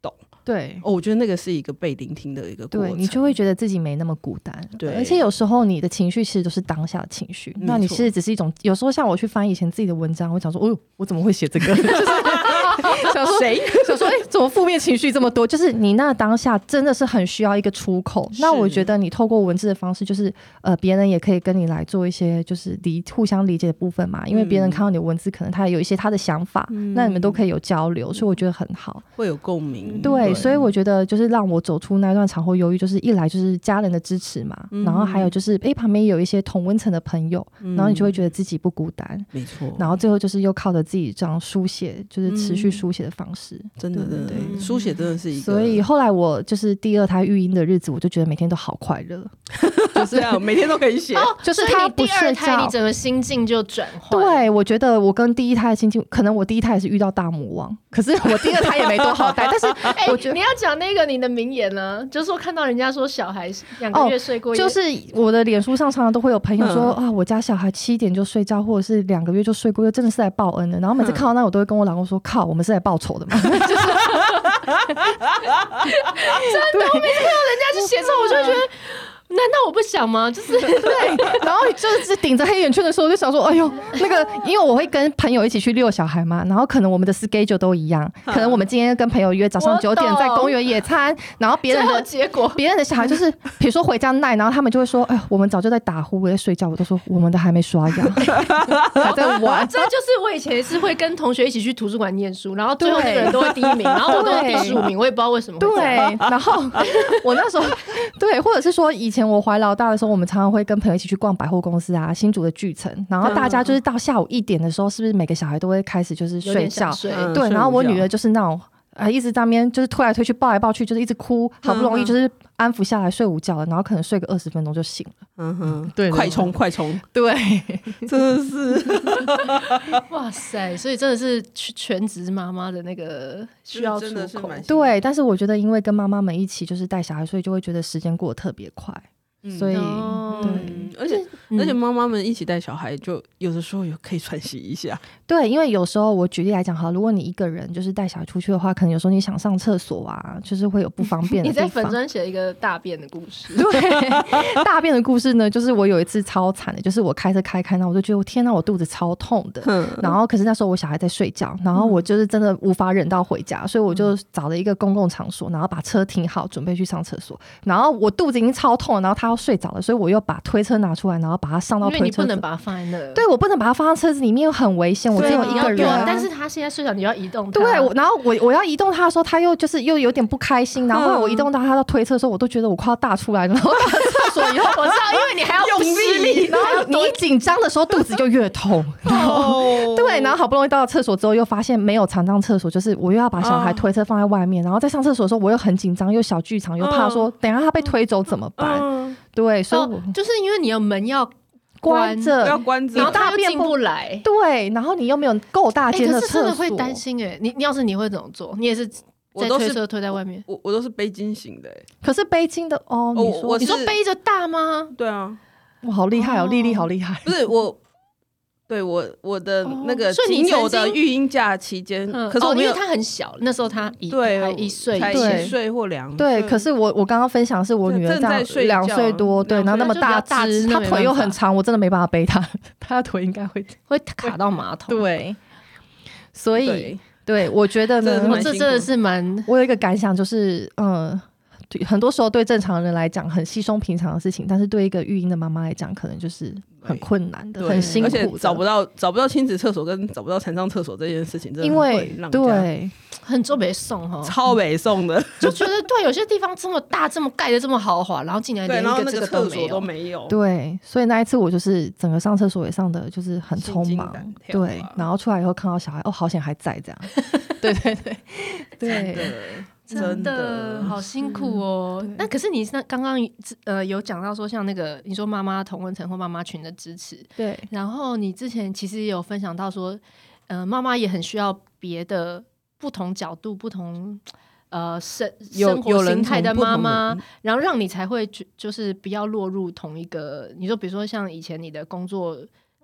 懂。对，哦，我觉得那个是一个被聆听的一个过程，对，你就会觉得自己没那么孤单。对，而且有时候你的情绪其实都是当下的情绪，那你其实只是一种。有时候像我去翻以前自己的文章，我想说，哦，我怎么会写这个？就 是 想说谁？想说，哎，怎么负面情绪这么多？就是你那当下真的是很需要一个出口。那我觉得你透过文字的方式，就是呃，别人也可以跟你来做一些就是理互相理解的部分嘛。因为别人看到你的文字，可能他也有一些他的想法，嗯、那你们都可以有交流，所以我觉得很好，会有共鸣。对，对，所以我觉得就是让我走出那段产后忧郁，就是一来就是家人的支持嘛，嗯、然后还有就是哎，旁边有一些同温层的朋友，嗯、然后你就会觉得自己不孤单。没错。然后最后就是又靠着自己这样书写，就是持续书写的方式。真的，真的，对，书写真的是一个。所以后来我就是第二胎育婴的日子，我就觉得每天都好快乐，就是这样，每天都可以写。哦就是他第二胎，你整个心境就转换。对，我觉得我跟第一胎的心境，可能我第一胎也是遇到大魔王，可是我第二胎也没多好带。但是，哎，你要讲那个你的名言呢，就是说看到人家说小孩两个月睡过，就是我的脸书上常常都会有朋友说啊，我家小孩七点就睡觉，或者是两个月就睡过，真的是来报恩的。然后每次看到那，我都会跟我老公说，靠，我们是来报仇的嘛。真的，我每次看到人家去写这，我就觉得。难道我不想吗？就是对，然后就是顶着黑眼圈的时候，我就想说，哎呦，那个，因为我会跟朋友一起去遛小孩嘛，然后可能我们的 schedule 都一样，可能我们今天跟朋友约早上九点在公园野餐，然后别人的 结果，别人的小孩就是，比如说回家赖，然后他们就会说，哎，我们早就在打呼，我在睡觉，我都说我们都还没刷牙，还在玩。这就是我以前是会跟同学一起去图书馆念书，然后最后那个人都会第一名，然后我都第十五名，我也不知道为什么。对，然后我那时候对，或者是说以前。我怀老大的时候，我们常常会跟朋友一起去逛百货公司啊，新竹的巨城。然后大家就是到下午一点的时候，是不是每个小孩都会开始就是睡觉？对，然后我女儿就是那种啊，一直在那边就是推来推去，抱来抱去，就是一直哭，好不容易就是安抚下来睡午觉了，然后可能睡个二十分钟就醒了。嗯哼，对，快冲快冲，对，真的是，哇塞！所以真的是全职妈妈的那个需要出口，对。但是我觉得，因为跟妈妈们一起就是带小孩，所以就会觉得时间过得特别快。所以，嗯、对，而且、嗯、而且妈妈们一起带小孩，就有的时候有可以喘息一下。对，因为有时候我举例来讲哈，如果你一个人就是带小孩出去的话，可能有时候你想上厕所啊，就是会有不方便的。你在粉砖写一个大便的故事，对，大便的故事呢，就是我有一次超惨的，就是我开车开开，那我就觉得我天呐，我肚子超痛的。嗯、然后可是那时候我小孩在睡觉，然后我就是真的无法忍到回家，所以我就找了一个公共场所，然后把车停好，准备去上厕所。然后我肚子已经超痛了，然后他要睡着了，所以我又。把推车拿出来，然后把它上到推车。因为你不能把它放在那。对，我不能把它放在车子里面，又很危险。我只有一个人。但是他现在睡着，你要移动。对，然后我我要移动他的时候，他又就是又有点不开心。然后我移动到他的推车的时候，我都觉得我快要大出来了。然后到厕所以后，我知道，因为你还要用力。然后你紧张的时候，肚子就越痛。然后对，然后好不容易到了厕所之后，又发现没有残障厕所，就是我又要把小孩推车放在外面。然后在上厕所的时候，我又很紧张，又小剧场，又怕说等下他被推走怎么办？对，所以我就是因为你的门要关着，要关着，然后他又进不来。对，然后你又没有够大间的厕所，真的会担心哎。你你要是你会怎么做？你也是在推车推在外面？我我都是背巾型的。可是背巾的哦，你说你说背着大吗？对啊，哇，好厉害哦，丽丽好厉害。不是我。对我我的那个仅有的育婴假期间，可是我因为他很小，那时候他一对一岁，才一岁或两对。可是我我刚刚分享是我女儿这样两岁多，对，然后那么大只，她腿又很长，我真的没办法背她，她的腿应该会 会卡到马桶。对，所以对我觉得呢，这真的是蛮，我有一个感想就是，嗯。很多时候对正常人来讲很稀松平常的事情，但是对一个育婴的妈妈来讲，可能就是很困难的、很辛苦的，而且找不到找不到亲子厕所跟找不到残障厕所这件事情，真的会让对。很做北送哈，超北送的，就觉得对有些地方这么大，这么盖的这么豪华，然后竟然连一个这个厕所都没有。对，所以那一次我就是整个上厕所也上的就是很匆忙，对，然后出来以后看到小孩，哦，好险还在这样，对 对对。对。真的好辛苦哦。那可是你那刚刚呃有讲到说，像那个你说妈妈同温层或妈妈群的支持，对。然后你之前其实也有分享到说，呃，妈妈也很需要别的不同角度、不同呃生生活形态的妈妈，然后让你才会就就是不要落入同一个。你说比如说像以前你的工作。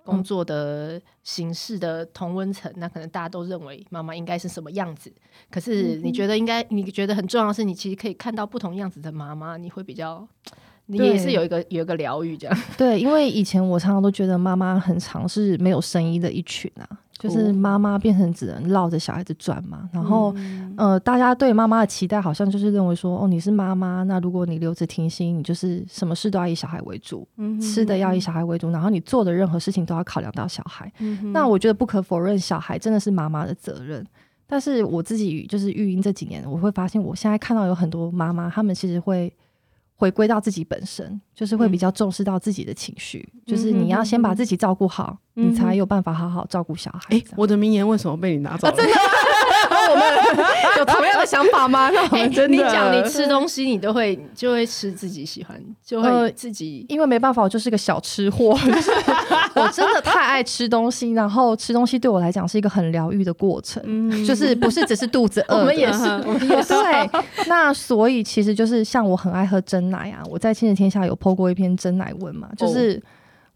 工作的形式的同温层，那可能大家都认为妈妈应该是什么样子。可是你觉得应该，你觉得很重要的是，你其实可以看到不同样子的妈妈，你会比较，你也是有一个有一个疗愈这样。对，因为以前我常常都觉得妈妈很常是没有声音的一群啊。就是妈妈变成只能绕着小孩子转嘛，然后，嗯、呃，大家对妈妈的期待好像就是认为说，哦，你是妈妈，那如果你留着停薪，你就是什么事都要以小孩为主，吃的要以小孩为主，然后你做的任何事情都要考量到小孩。嗯、那我觉得不可否认，小孩真的是妈妈的责任。但是我自己就是育婴这几年，我会发现，我现在看到有很多妈妈，她们其实会。回归到自己本身，就是会比较重视到自己的情绪，嗯、就是你要先把自己照顾好，嗯、你才有办法好好照顾小孩。哎、欸，我的名言为什么被你拿走了？啊、真的 我们有同样的想法吗？那我们真的，你讲你吃东西，你都会就会吃自己喜欢，就会自己，因为没办法，我就是个小吃货，就是我真的 太爱吃东西，然后吃东西对我来讲是一个很疗愈的过程，嗯、就是不是只是肚子饿，我们也是，我们也是。对，那所以其实就是像我很爱喝真奶啊，我在亲子天下有 po 过一篇真奶文嘛，就是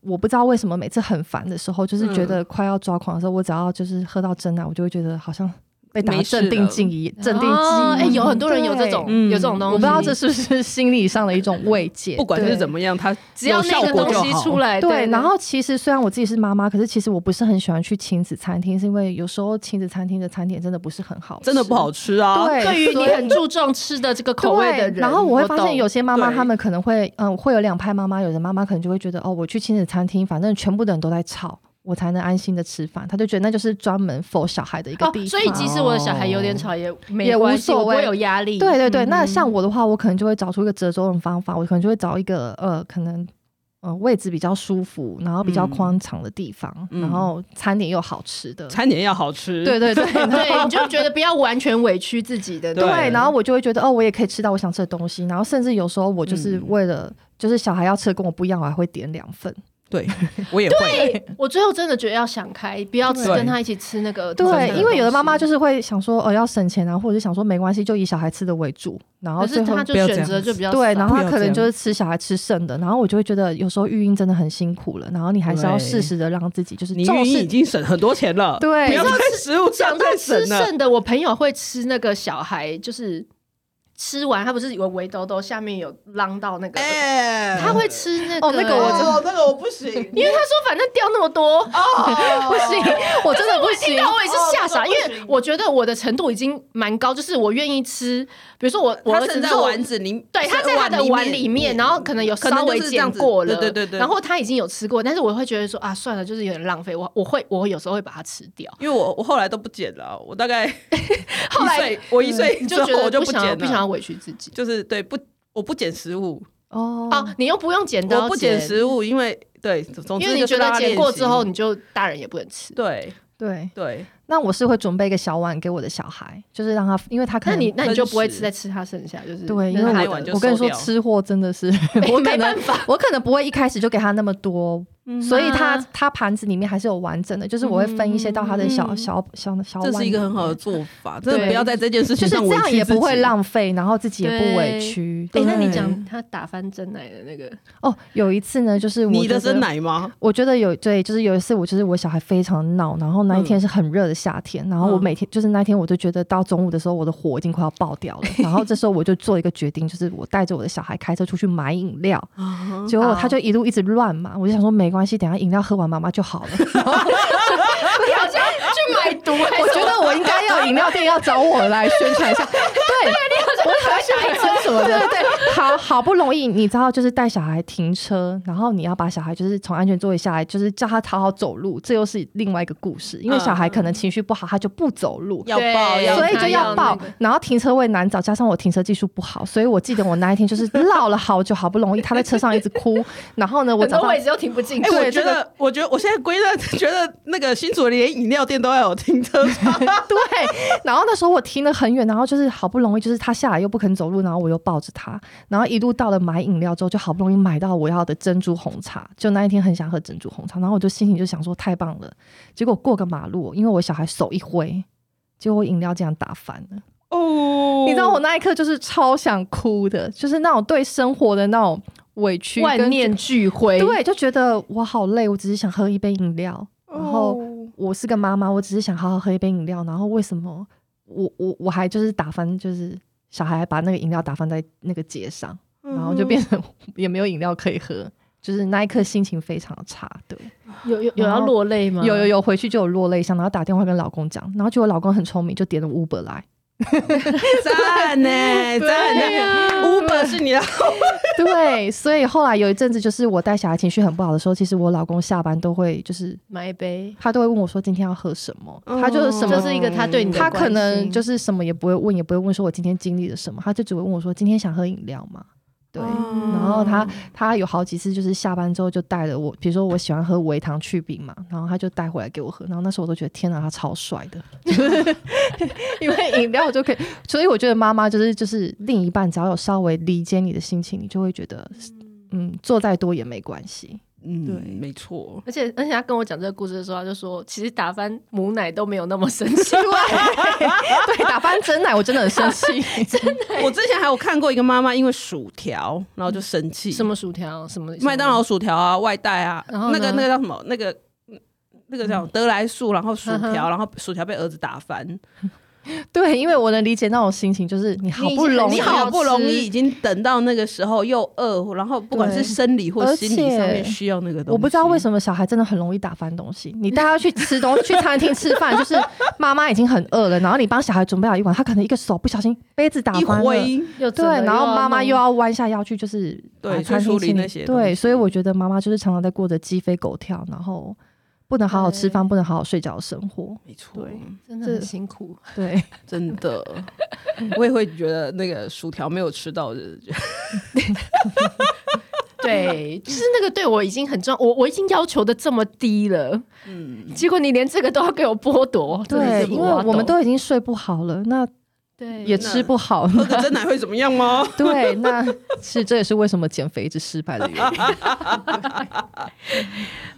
我不知道为什么每次很烦的时候，就是觉得快要抓狂的时候，我只要就是喝到真奶，我就会觉得好像。被打镇定剂一镇定剂，哎，有很多人有这种有这种东西，我不知道这是不是心理上的一种慰藉。不管是怎么样，它只要那个东西出来，对。然后其实虽然我自己是妈妈，可是其实我不是很喜欢去亲子餐厅，是因为有时候亲子餐厅的餐点真的不是很好，真的不好吃啊。对，对于你很注重吃的这个口味的人，然后我会发现有些妈妈他们可能会嗯，会有两派妈妈，有的妈妈可能就会觉得哦，我去亲子餐厅，反正全部的人都在吵。我才能安心的吃饭，他就觉得那就是专门 for 小孩的一个地方。哦，所以即使我的小孩有点吵，也没也无所谓，我不会有压力。对对对，嗯、那像我的话，我可能就会找出一个折中的方法，我可能就会找一个呃，可能呃位置比较舒服，然后比较宽敞的地方，嗯、然后餐点又好吃的，餐点要好吃，对对对。对，你就觉得不要完全委屈自己的，对，对，然后我就会觉得哦，我也可以吃到我想吃的东西，然后甚至有时候我就是为了、嗯、就是小孩要吃的跟我不一样，我还会点两份。对，我也会。对，我最后真的觉得要想开，不要跟他一起吃那个。对，因为有的妈妈就是会想说，哦，要省钱啊，或者想说没关系，就以小孩吃的为主。然后最后他就选择就比较对，然后他可能就是吃小孩吃剩的。然后我就会觉得有时候育婴真的很辛苦了，然后你还是要适时的让自己就是。你育婴已经省很多钱了，对，不要在食物上再省了。吃剩的，我朋友会吃那个小孩就是。吃完他不是有个围兜兜，下面有啷到那个，欸、他会吃那个，哦，那个我真的、哦，那个我不行，因为他说反正掉那么多，哦，不行，我真的不行。我也是吓傻，哦、因为我觉得我的程度已经蛮高，就是我愿意吃，比如说我我儿子在丸子里，对，他在他的碗里面，然后可能有稍微剪过了，对对对，然后他已经有吃过，但是我会觉得说啊，算了，就是有点浪费，我我会我有时候会把它吃掉，因为我我后来都不剪了，我大概 后来我一岁就觉得我就不剪了，不想要。委屈自己，就是对不，我不捡食物。哦，啊，你又不用捡，我不捡食物，因为对，总之因为你觉得捡过之后，你就大人也不能吃，对。对。对。那我是会准备一个小碗给我的小孩，就是让他，因为他可能那你那你就不会吃，再吃他剩下，就是对，因为我我跟你说吃货真的是，我没办法，我可能不会一开始就给他那么多。所以他他盘子里面还是有完整的，就是我会分一些到他的小小小小碗。这是一个很好的做法，真的不要在这件事情上就是这样也不会浪费，然后自己也不委屈。哎，那你讲他打翻真奶的那个？哦，有一次呢，就是你的真奶吗？我觉得有对，就是有一次我就是我小孩非常闹，然后那一天是很热的夏天，然后我每天就是那天我就觉得到中午的时候我的火已经快要爆掉了，然后这时候我就做一个决定，就是我带着我的小孩开车出去买饮料，结果他就一路一直乱嘛，我就想说没关系，等下饮料喝。完妈妈就好了，买毒。我觉得我应该要饮料店要找我来宣传一下。对，我好像去买针什么的。对，好好不容易，你知道，就是带小孩停车，然后你要把小孩就是从安全座位下来，就是叫他好好走路，这又是另外一个故事。因为小孩可能情绪不好，他就不走路，要抱，所以就要抱。然后停车位难找，加上我停车技术不好，所以我记得我那一天就是绕了好久，好不容易他在车上一直哭。然后呢，我找到位置又停不进。哎，我觉得。我觉得我现在归纳，觉得那个新竹连饮料店都要有停车场。对，然后那时候我停了很远，然后就是好不容易，就是他下来又不肯走路，然后我又抱着他，然后一路到了买饮料之后，就好不容易买到我要的珍珠红茶。就那一天很想喝珍珠红茶，然后我就心情就想说太棒了。结果过个马路，因为我小孩手一挥，结果我饮料这样打翻了。哦，你知道我那一刻就是超想哭的，就是那种对生活的那种。委屈，万念俱灰，对，就觉得我好累，我只是想喝一杯饮料。然后我是个妈妈，我只是想好好喝一杯饮料。然后为什么我我我还就是打翻，就是小孩把那个饮料打翻在那个街上，然后就变成也没有饮料可以喝，就是那一刻心情非常的差。对，有有有要落泪吗？有有有，回去就有落泪，想然后打电话跟老公讲，然后就我老公很聪明，就点了 Uber 来。赞呢，赞呢，Uber 是你的。对，所以后来有一阵子，就是我带小孩情绪很不好的时候，其实我老公下班都会就是买一杯，他都会问我说今天要喝什么，哦、他就是什么，就是一个他对你的，他可能就是什么也不会问，也不会问说我今天经历了什么，他就只会问我说今天想喝饮料吗？对，然后他他有好几次就是下班之后就带了我，比如说我喜欢喝维糖去冰嘛，然后他就带回来给我喝，然后那时候我都觉得天哪，他超帅的，因为饮料就可以，所以我觉得妈妈就是就是另一半，只要有稍微理解你的心情，你就会觉得嗯，做再多也没关系。嗯，对，没错。而且而且他跟我讲这个故事的时候，他就说，其实打翻母奶都没有那么生气。对，打翻真奶我真的很生气。真的，我之前还有看过一个妈妈因为薯条，然后就生气。什么薯条？什么？麦当劳薯条啊，外带啊。然后那个那个叫什么？那个那个叫得来速，然后薯条，然后薯条被儿子打翻。对，因为我能理解那种心情，就是你好不容易，你好不容易已经等到那个时候又饿，然后不管是生理或心理上面需要那个东西。我不知道为什么小孩真的很容易打翻东西。你带他去吃东西，去餐厅吃饭，就是妈妈已经很饿了，然后你帮小孩准备好一碗，他可能一个手不小心杯子打翻了，对，然后妈妈又要弯下腰去，就是对处理那些。对，所以我觉得妈妈就是常常在过着鸡飞狗跳，然后。不能好好吃饭，不能好好睡觉的生活，没。错，对，真的很辛苦，对，真的，我也会觉得那个薯条没有吃到的，对，就是那个对我已经很重要，我我已经要求的这么低了，嗯，结果你连这个都要给我剥夺，对，因为我们都已经睡不好了，那对也吃不好，喝个珍奶会怎么样吗？对，那是这也是为什么减肥一直失败的原因。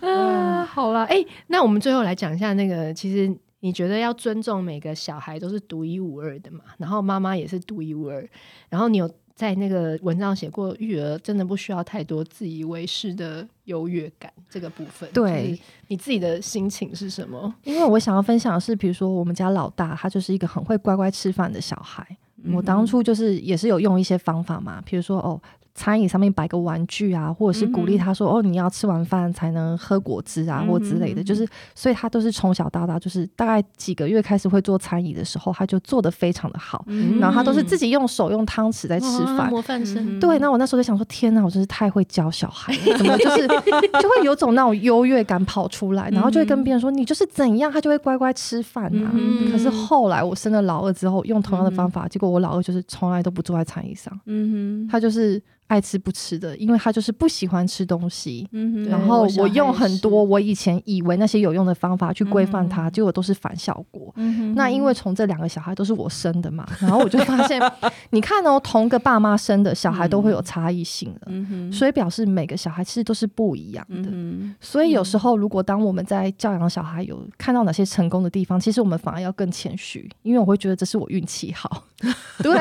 啊，好了，哎、欸，那我们最后来讲一下那个，其实你觉得要尊重每个小孩都是独一无二的嘛？然后妈妈也是独一无二，然后你有。在那个文章写过，育儿真的不需要太多自以为是的优越感这个部分。对，你自己的心情是什么？因为我想要分享的是，比如说我们家老大，他就是一个很会乖乖吃饭的小孩。嗯、我当初就是也是有用一些方法嘛，比如说哦。餐椅上面摆个玩具啊，或者是鼓励他说：“嗯、哦，你要吃完饭才能喝果汁啊，嗯、或之类的。”就是，所以他都是从小到大，就是大概几个月开始会做餐椅的时候，他就做的非常的好。嗯、然后他都是自己用手用汤匙在吃饭，哦、模范生。对，那我那时候就想说：“天哪，我真是太会教小孩了，怎么就是就会有种那种优越感跑出来，然后就会跟别人说你就是怎样，他就会乖乖吃饭啊。嗯、可是后来我生了老二之后，用同样的方法，嗯、结果我老二就是从来都不坐在餐椅上，嗯哼，他就是。爱吃不吃的，因为他就是不喜欢吃东西。嗯，然后我用很多我以前以为那些有用的方法去规范他，结果都是反效果。嗯哼，那因为从这两个小孩都是我生的嘛，然后我就发现，你看哦，同个爸妈生的小孩都会有差异性的。嗯，所以表示每个小孩其实都是不一样的。嗯，所以有时候如果当我们在教养小孩有看到哪些成功的地方，其实我们反而要更谦虚，因为我会觉得这是我运气好。对，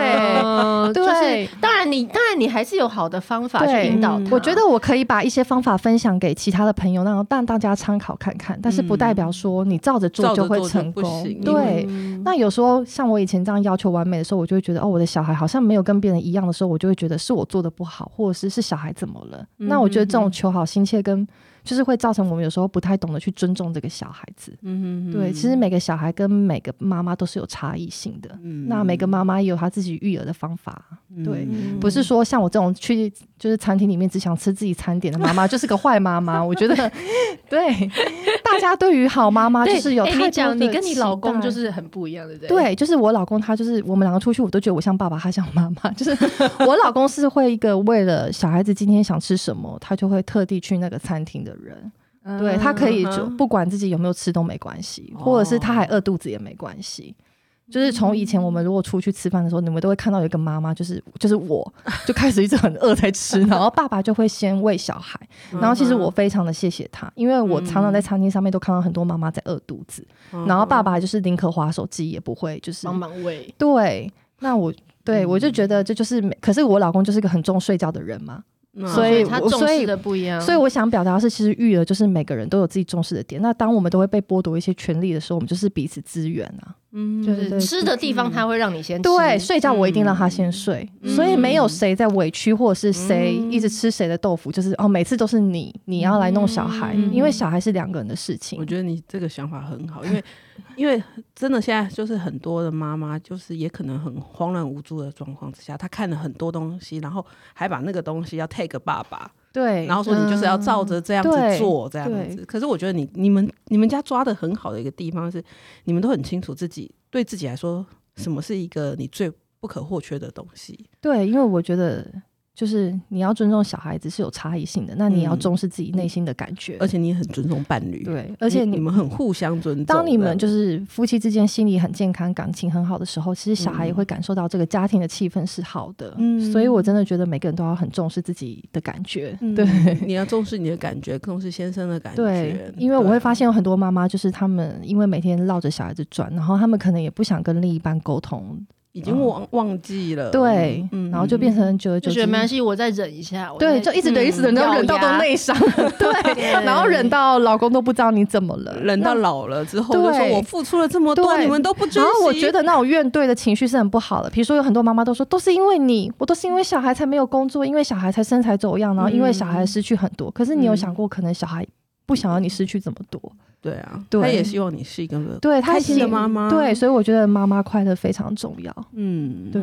对，当然你当然你还是有。好的方法去引导他，我觉得我可以把一些方法分享给其他的朋友，让让大家参考看看。但是不代表说你照着做就会成功。对，那有时候像我以前这样要求完美的时候，我就会觉得哦，我的小孩好像没有跟别人一样的时候，我就会觉得是我做的不好，或者是是小孩怎么了？那我觉得这种求好心切跟。就是会造成我们有时候不太懂得去尊重这个小孩子。嗯哼，对，其实每个小孩跟每个妈妈都是有差异性的。嗯，那每个妈妈也有她自己育儿的方法。对，不是说像我这种去就是餐厅里面只想吃自己餐点的妈妈就是个坏妈妈。我觉得，对，大家对于好妈妈就是有太多的期待。你跟你老公就是很不一样的，对。对，就是我老公他就是我们两个出去，我都觉得我像爸爸，他像妈妈。就是我老公是会一个为了小孩子今天想吃什么，他就会特地去那个餐厅的。人，对，他可以就不管自己有没有吃都没关系，或者是他还饿肚子也没关系。就是从以前我们如果出去吃饭的时候，你们都会看到有一个妈妈，就是就是我就开始一直很饿在吃，然后爸爸就会先喂小孩。然后其实我非常的谢谢他，因为我常常在餐厅上面都看到很多妈妈在饿肚子，然后爸爸就是宁可划手机也不会就是帮忙喂。对，那我对我就觉得这就是，可是我老公就是一个很重睡觉的人嘛。所以，他重视的不一样。所以，我想表达的是，其实育儿就是每个人都有自己重视的点。那当我们都会被剥夺一些权利的时候，我们就是彼此支援啊。嗯，就是吃的地方，他会让你先吃。对，睡觉我一定让他先睡。所以，没有谁在委屈，或者是谁一直吃谁的豆腐，就是哦，每次都是你，你要来弄小孩，因为小孩是两个人的事情。我觉得你这个想法很好，因为。因为真的现在就是很多的妈妈，就是也可能很慌乱无助的状况之下，她看了很多东西，然后还把那个东西要 take 爸爸，对，然后说你就是要照着这样子做，这样子。可是我觉得你你们你们家抓的很好的一个地方是，你们都很清楚自己对自己来说什么是一个你最不可或缺的东西。对，因为我觉得。就是你要尊重小孩子是有差异性的，那你要重视自己内心的感觉，而且你很尊重伴侣，对，而且你们很互相尊重。当你们就是夫妻之间心理很健康、感情很好的时候，其实小孩也会感受到这个家庭的气氛是好的。嗯，所以我真的觉得每个人都要很重视自己的感觉。对，你要重视你的感觉，重视先生的感觉。对，因为我会发现有很多妈妈就是他们因为每天绕着小孩子转，然后他们可能也不想跟另一半沟通。已经忘忘记了，对，然后就变成觉得就觉得没关系，我再忍一下，对，就一直忍，一直忍，然后忍到都内伤，对，然后忍到老公都不知道你怎么了，忍到老了之后就说我付出了这么多，你们都不珍惜。然后我觉得那种怨怼的情绪是很不好的。比如说有很多妈妈都说，都是因为你，我都是因为小孩才没有工作，因为小孩才身材走样，然后因为小孩失去很多。可是你有想过，可能小孩不想要你失去这么多？对啊，他也希望你是一个对开心的妈妈。对，所以我觉得妈妈快乐非常重要。嗯，对，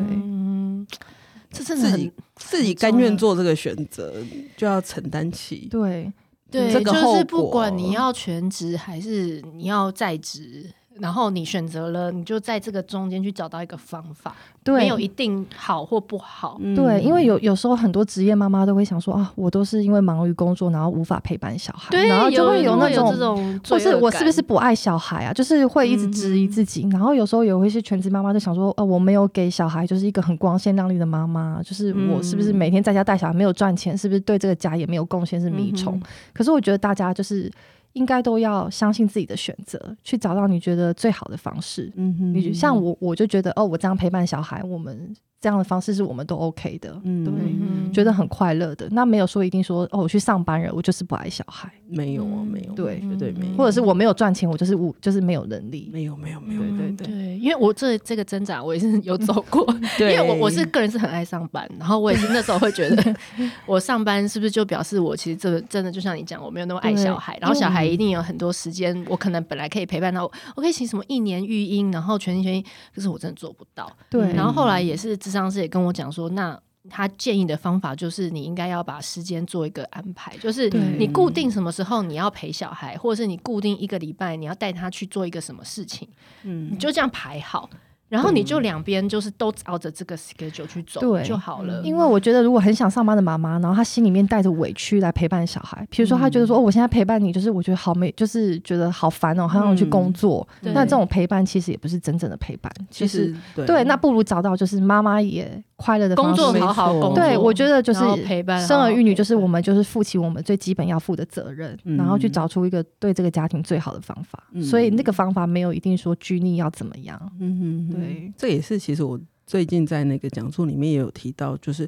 这真的自己自己甘愿做这个选择，就要承担起。对对，就是不管你要全职还是你要在职，然后你选择了，你就在这个中间去找到一个方法，对，没有一定好或不好。嗯对，因为有有时候很多职业妈妈都会想说啊，我都是因为忙于工作，然后无法陪伴小孩，对，然后就会有那种，或是我是不是不爱小孩啊？就是会一直质疑自己。嗯、然后有时候有一些全职妈妈就想说，哦、啊，我没有给小孩就是一个很光鲜亮丽的妈妈，就是我是不是每天在家带小孩没有赚钱，是不是对这个家也没有贡献，是米虫？嗯、可是我觉得大家就是。应该都要相信自己的选择，去找到你觉得最好的方式。嗯哼，你像我，我就觉得哦，我这样陪伴小孩，我们。这样的方式是我们都 OK 的，嗯，对，嗯、觉得很快乐的。那没有说一定说哦，我去上班了，我就是不爱小孩，没有啊，没有，对，绝对没有。或者是我没有赚钱，我就是无，就是没有能力，没有，没有，没有，对对对，对。因为我这这个挣扎，我也是有走过。对，因为我我是个人是很爱上班，然后我也是那时候会觉得，我上班是不是就表示我其实这个真的就像你讲，我没有那么爱小孩，然后小孩一定有很多时间，我可能本来可以陪伴到我，可以请什么一年育婴，然后全心全意，可是我真的做不到。对，然后后来也是咨商师也跟我讲。说那他建议的方法就是你应该要把时间做一个安排，就是你固定什么时候你要陪小孩，或者是你固定一个礼拜你要带他去做一个什么事情，嗯，你就这样排好。然后你就两边就是都照着这个 schedule 去走就好了。因为我觉得，如果很想上班的妈妈，然后她心里面带着委屈来陪伴小孩，比如说她觉得说，哦，我现在陪伴你，就是我觉得好没，就是觉得好烦哦，好想去工作。那这种陪伴其实也不是真正的陪伴。其实对，那不如找到就是妈妈也快乐的工作，好好工作。对，我觉得就是陪伴生儿育女，就是我们就是负起我们最基本要负的责任，然后去找出一个对这个家庭最好的方法。所以那个方法没有一定说拘泥要怎么样。嗯哼，对，这也是。其实我最近在那个讲座里面也有提到，就是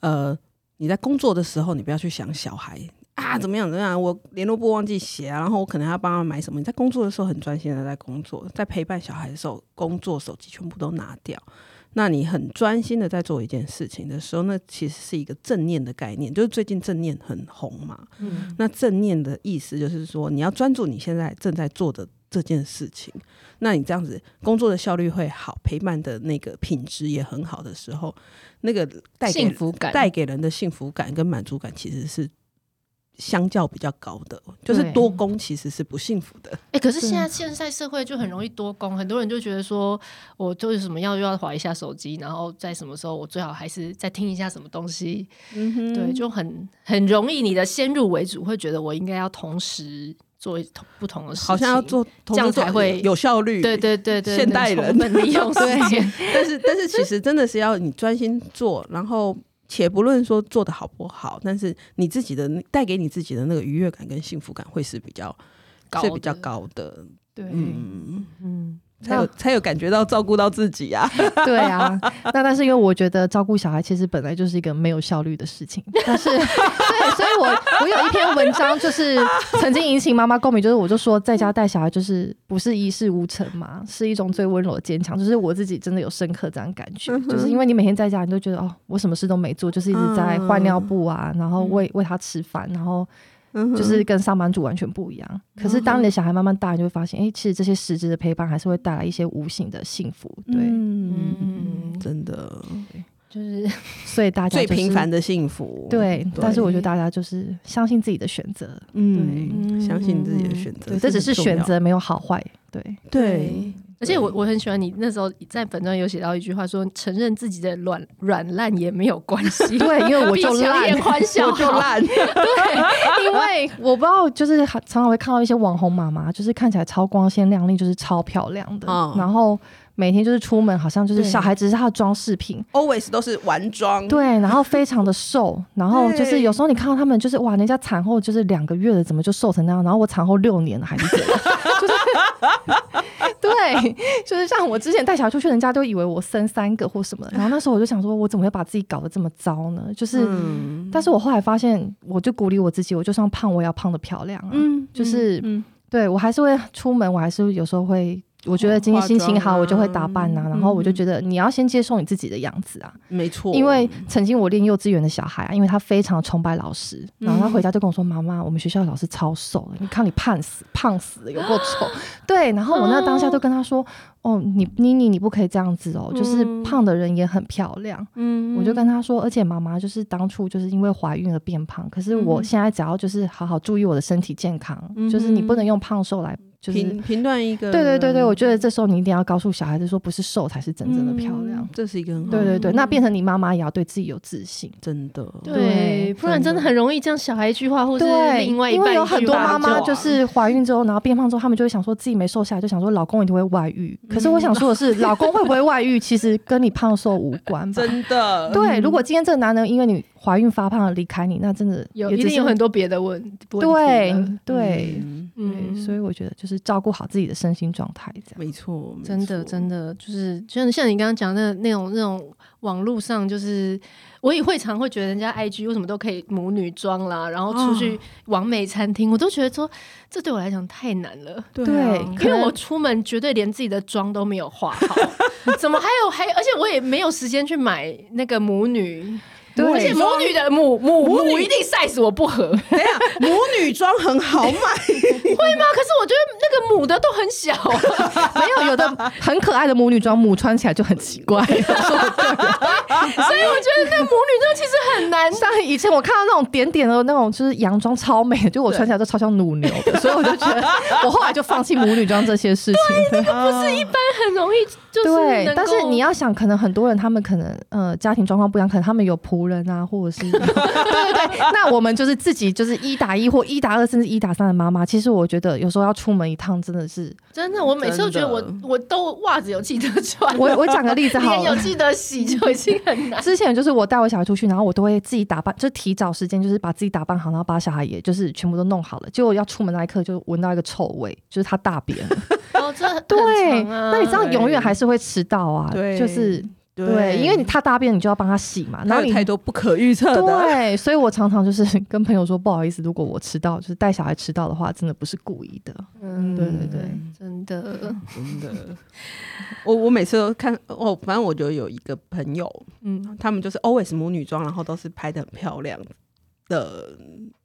呃，你在工作的时候，你不要去想小孩啊怎么样怎么样，我联络簿忘记写啊，然后我可能要帮他买什么。你在工作的时候很专心的在工作，在陪伴小孩的时候，工作手机全部都拿掉。那你很专心的在做一件事情的时候，那其实是一个正念的概念，就是最近正念很红嘛。嗯，那正念的意思就是说，你要专注你现在正在做的。这件事情，那你这样子工作的效率会好，陪伴的那个品质也很好的时候，那个带给幸福感。带给人的幸福感跟满足感其实是相较比较高的，就是多工其实是不幸福的。哎、欸，可是现在现在社会就很容易多工，很多人就觉得说，我就是什么要又要划一下手机，然后在什么时候我最好还是再听一下什么东西，嗯哼，对，就很很容易你的先入为主会觉得我应该要同时。做不同的事情，好像要做，这样才会有效率。对对对对，现代人利用时间。但是但是，其实真的是要你专心做，然后且不论说做的好不好，但是你自己的带给你自己的那个愉悦感跟幸福感会是比较高，是比较高的。对，嗯嗯。才有才有感觉到照顾到自己啊！对啊，那但是因为我觉得照顾小孩其实本来就是一个没有效率的事情，但是 对，所以我我有一篇文章就是曾经引起妈妈共鸣，就是我就说在家带小孩就是不是一事无成嘛，是一种最温柔的坚强，就是我自己真的有深刻这样感觉，嗯、就是因为你每天在家，你都觉得哦，我什么事都没做，就是一直在换尿布啊，然后喂喂他吃饭，然后。就是跟上班族完全不一样。可是当你的小孩慢慢大，你就会发现，哎，其实这些实质的陪伴还是会带来一些无形的幸福。对，嗯，真的，就是 所以大家最平凡的幸福。对，但是我觉得大家就是相信自己的选择。嗯，相信自己的选择，这只是选择，没有好坏。对，对。而且我我很喜欢你那时候在本章有写到一句话，说承认自己的软软烂也没有关系，对，因为我就烂，我就烂，对，因为 我不知道，就是常常会看到一些网红妈妈，就是看起来超光鲜亮丽，就是超漂亮的，嗯、然后每天就是出门，好像就是小孩只是他的装饰品，always 都是玩妆，对，然后非常的瘦，然后就是有时候你看到他们，就是哇，人家产后就是两个月了，怎么就瘦成那样？然后我产后六年了还是这样，就是。对，就是像我之前带小孩出去，人家都以为我生三个或什么，然后那时候我就想说，我怎么会把自己搞得这么糟呢？就是，嗯、但是我后来发现，我就鼓励我自己，我就算胖，我也要胖的漂亮啊。嗯，就是，嗯、对我还是会出门，我还是有时候会。我觉得今天心情好，我就会打扮呐、然后我就觉得你要先接受你自己的样子啊，没错。因为曾经我练幼稚园的小孩啊，因为他非常崇拜老师，然后他回家就跟我说：“妈妈、嗯，我们学校的老师超瘦的，你看你胖死，胖死了，有够丑。”对，然后我那当下就跟他说：“哦，你妮妮，你不可以这样子哦，就是胖的人也很漂亮。”嗯，我就跟他说：“而且妈妈就是当初就是因为怀孕而变胖，可是我现在只要就是好好注意我的身体健康，嗯、就是你不能用胖瘦来。”就是评评断一个。对对对对，我觉得这时候你一定要告诉小孩子说，不是瘦才是真正的漂亮，嗯、这是一个很好对对对。那变成你妈妈也要对自己有自信，真的。对，不然真的很容易这样，小孩一句话或者另外一半，因为有很多妈妈就是怀孕之后，然后变胖之后，他们就会想说自己没瘦下来，就想说老公一定会外遇。可是我想说的是，老公会不会外遇，其实跟你胖瘦无关。真的。对，如果今天这个男人因为你。怀孕发胖离开你，那真的有一定有很多别的问题。对对，嗯，对，所以我觉得就是照顾好自己的身心状态，这样没错。真的真的就是，像像你刚刚讲的那种那种网络上，就是我也会常会觉得人家 IG 为什么都可以母女装啦，然后出去完美餐厅，我都觉得说这对我来讲太难了。对，因为我出门绝对连自己的妆都没有化好，怎么还有还而且我也没有时间去买那个母女。对，而且母女的母母母，母一定 size 我不合。等下，母女装很好买，会吗？可是我觉得那个母的都很小，没有有的很可爱的母女装，母穿起来就很奇怪。所以我觉得那个母女装其实很难。像以前我看到那种点点的那种，就是洋装超美，就我穿起来都超像乳牛的，所以我就觉得我后来就放弃母女装这些事情。对，那个不是一般很容易就是对，但是你要想，可能很多人他们可能呃家庭状况不一样，可能他们有仆。人啊，或者是 对对对，那我们就是自己就是一打一或一打二甚至一打三的妈妈。其实我觉得有时候要出门一趟真的是真的，我每次都觉得我我都袜子有记得穿。我我讲个例子好了，脸有记得洗就已经很难。之前就是我带我小孩出去，然后我都会自己打扮，就提早时间就是把自己打扮好，然后把小孩也就是全部都弄好了。结果要出门那一刻就闻到一个臭味，就是他大便。哦，这、啊、对，那你知道永远还是会迟到啊。对，就是。对，对，因为你他大便，你就要帮他洗嘛。然后有太多不可预测的。对，所以我常常就是跟朋友说，不好意思，如果我迟到，就是带小孩迟到的话，真的不是故意的。嗯，对对对，真的真的。我我每次都看哦，反正我就有一个朋友，嗯，他们就是 always 母女装，然后都是拍的很漂亮的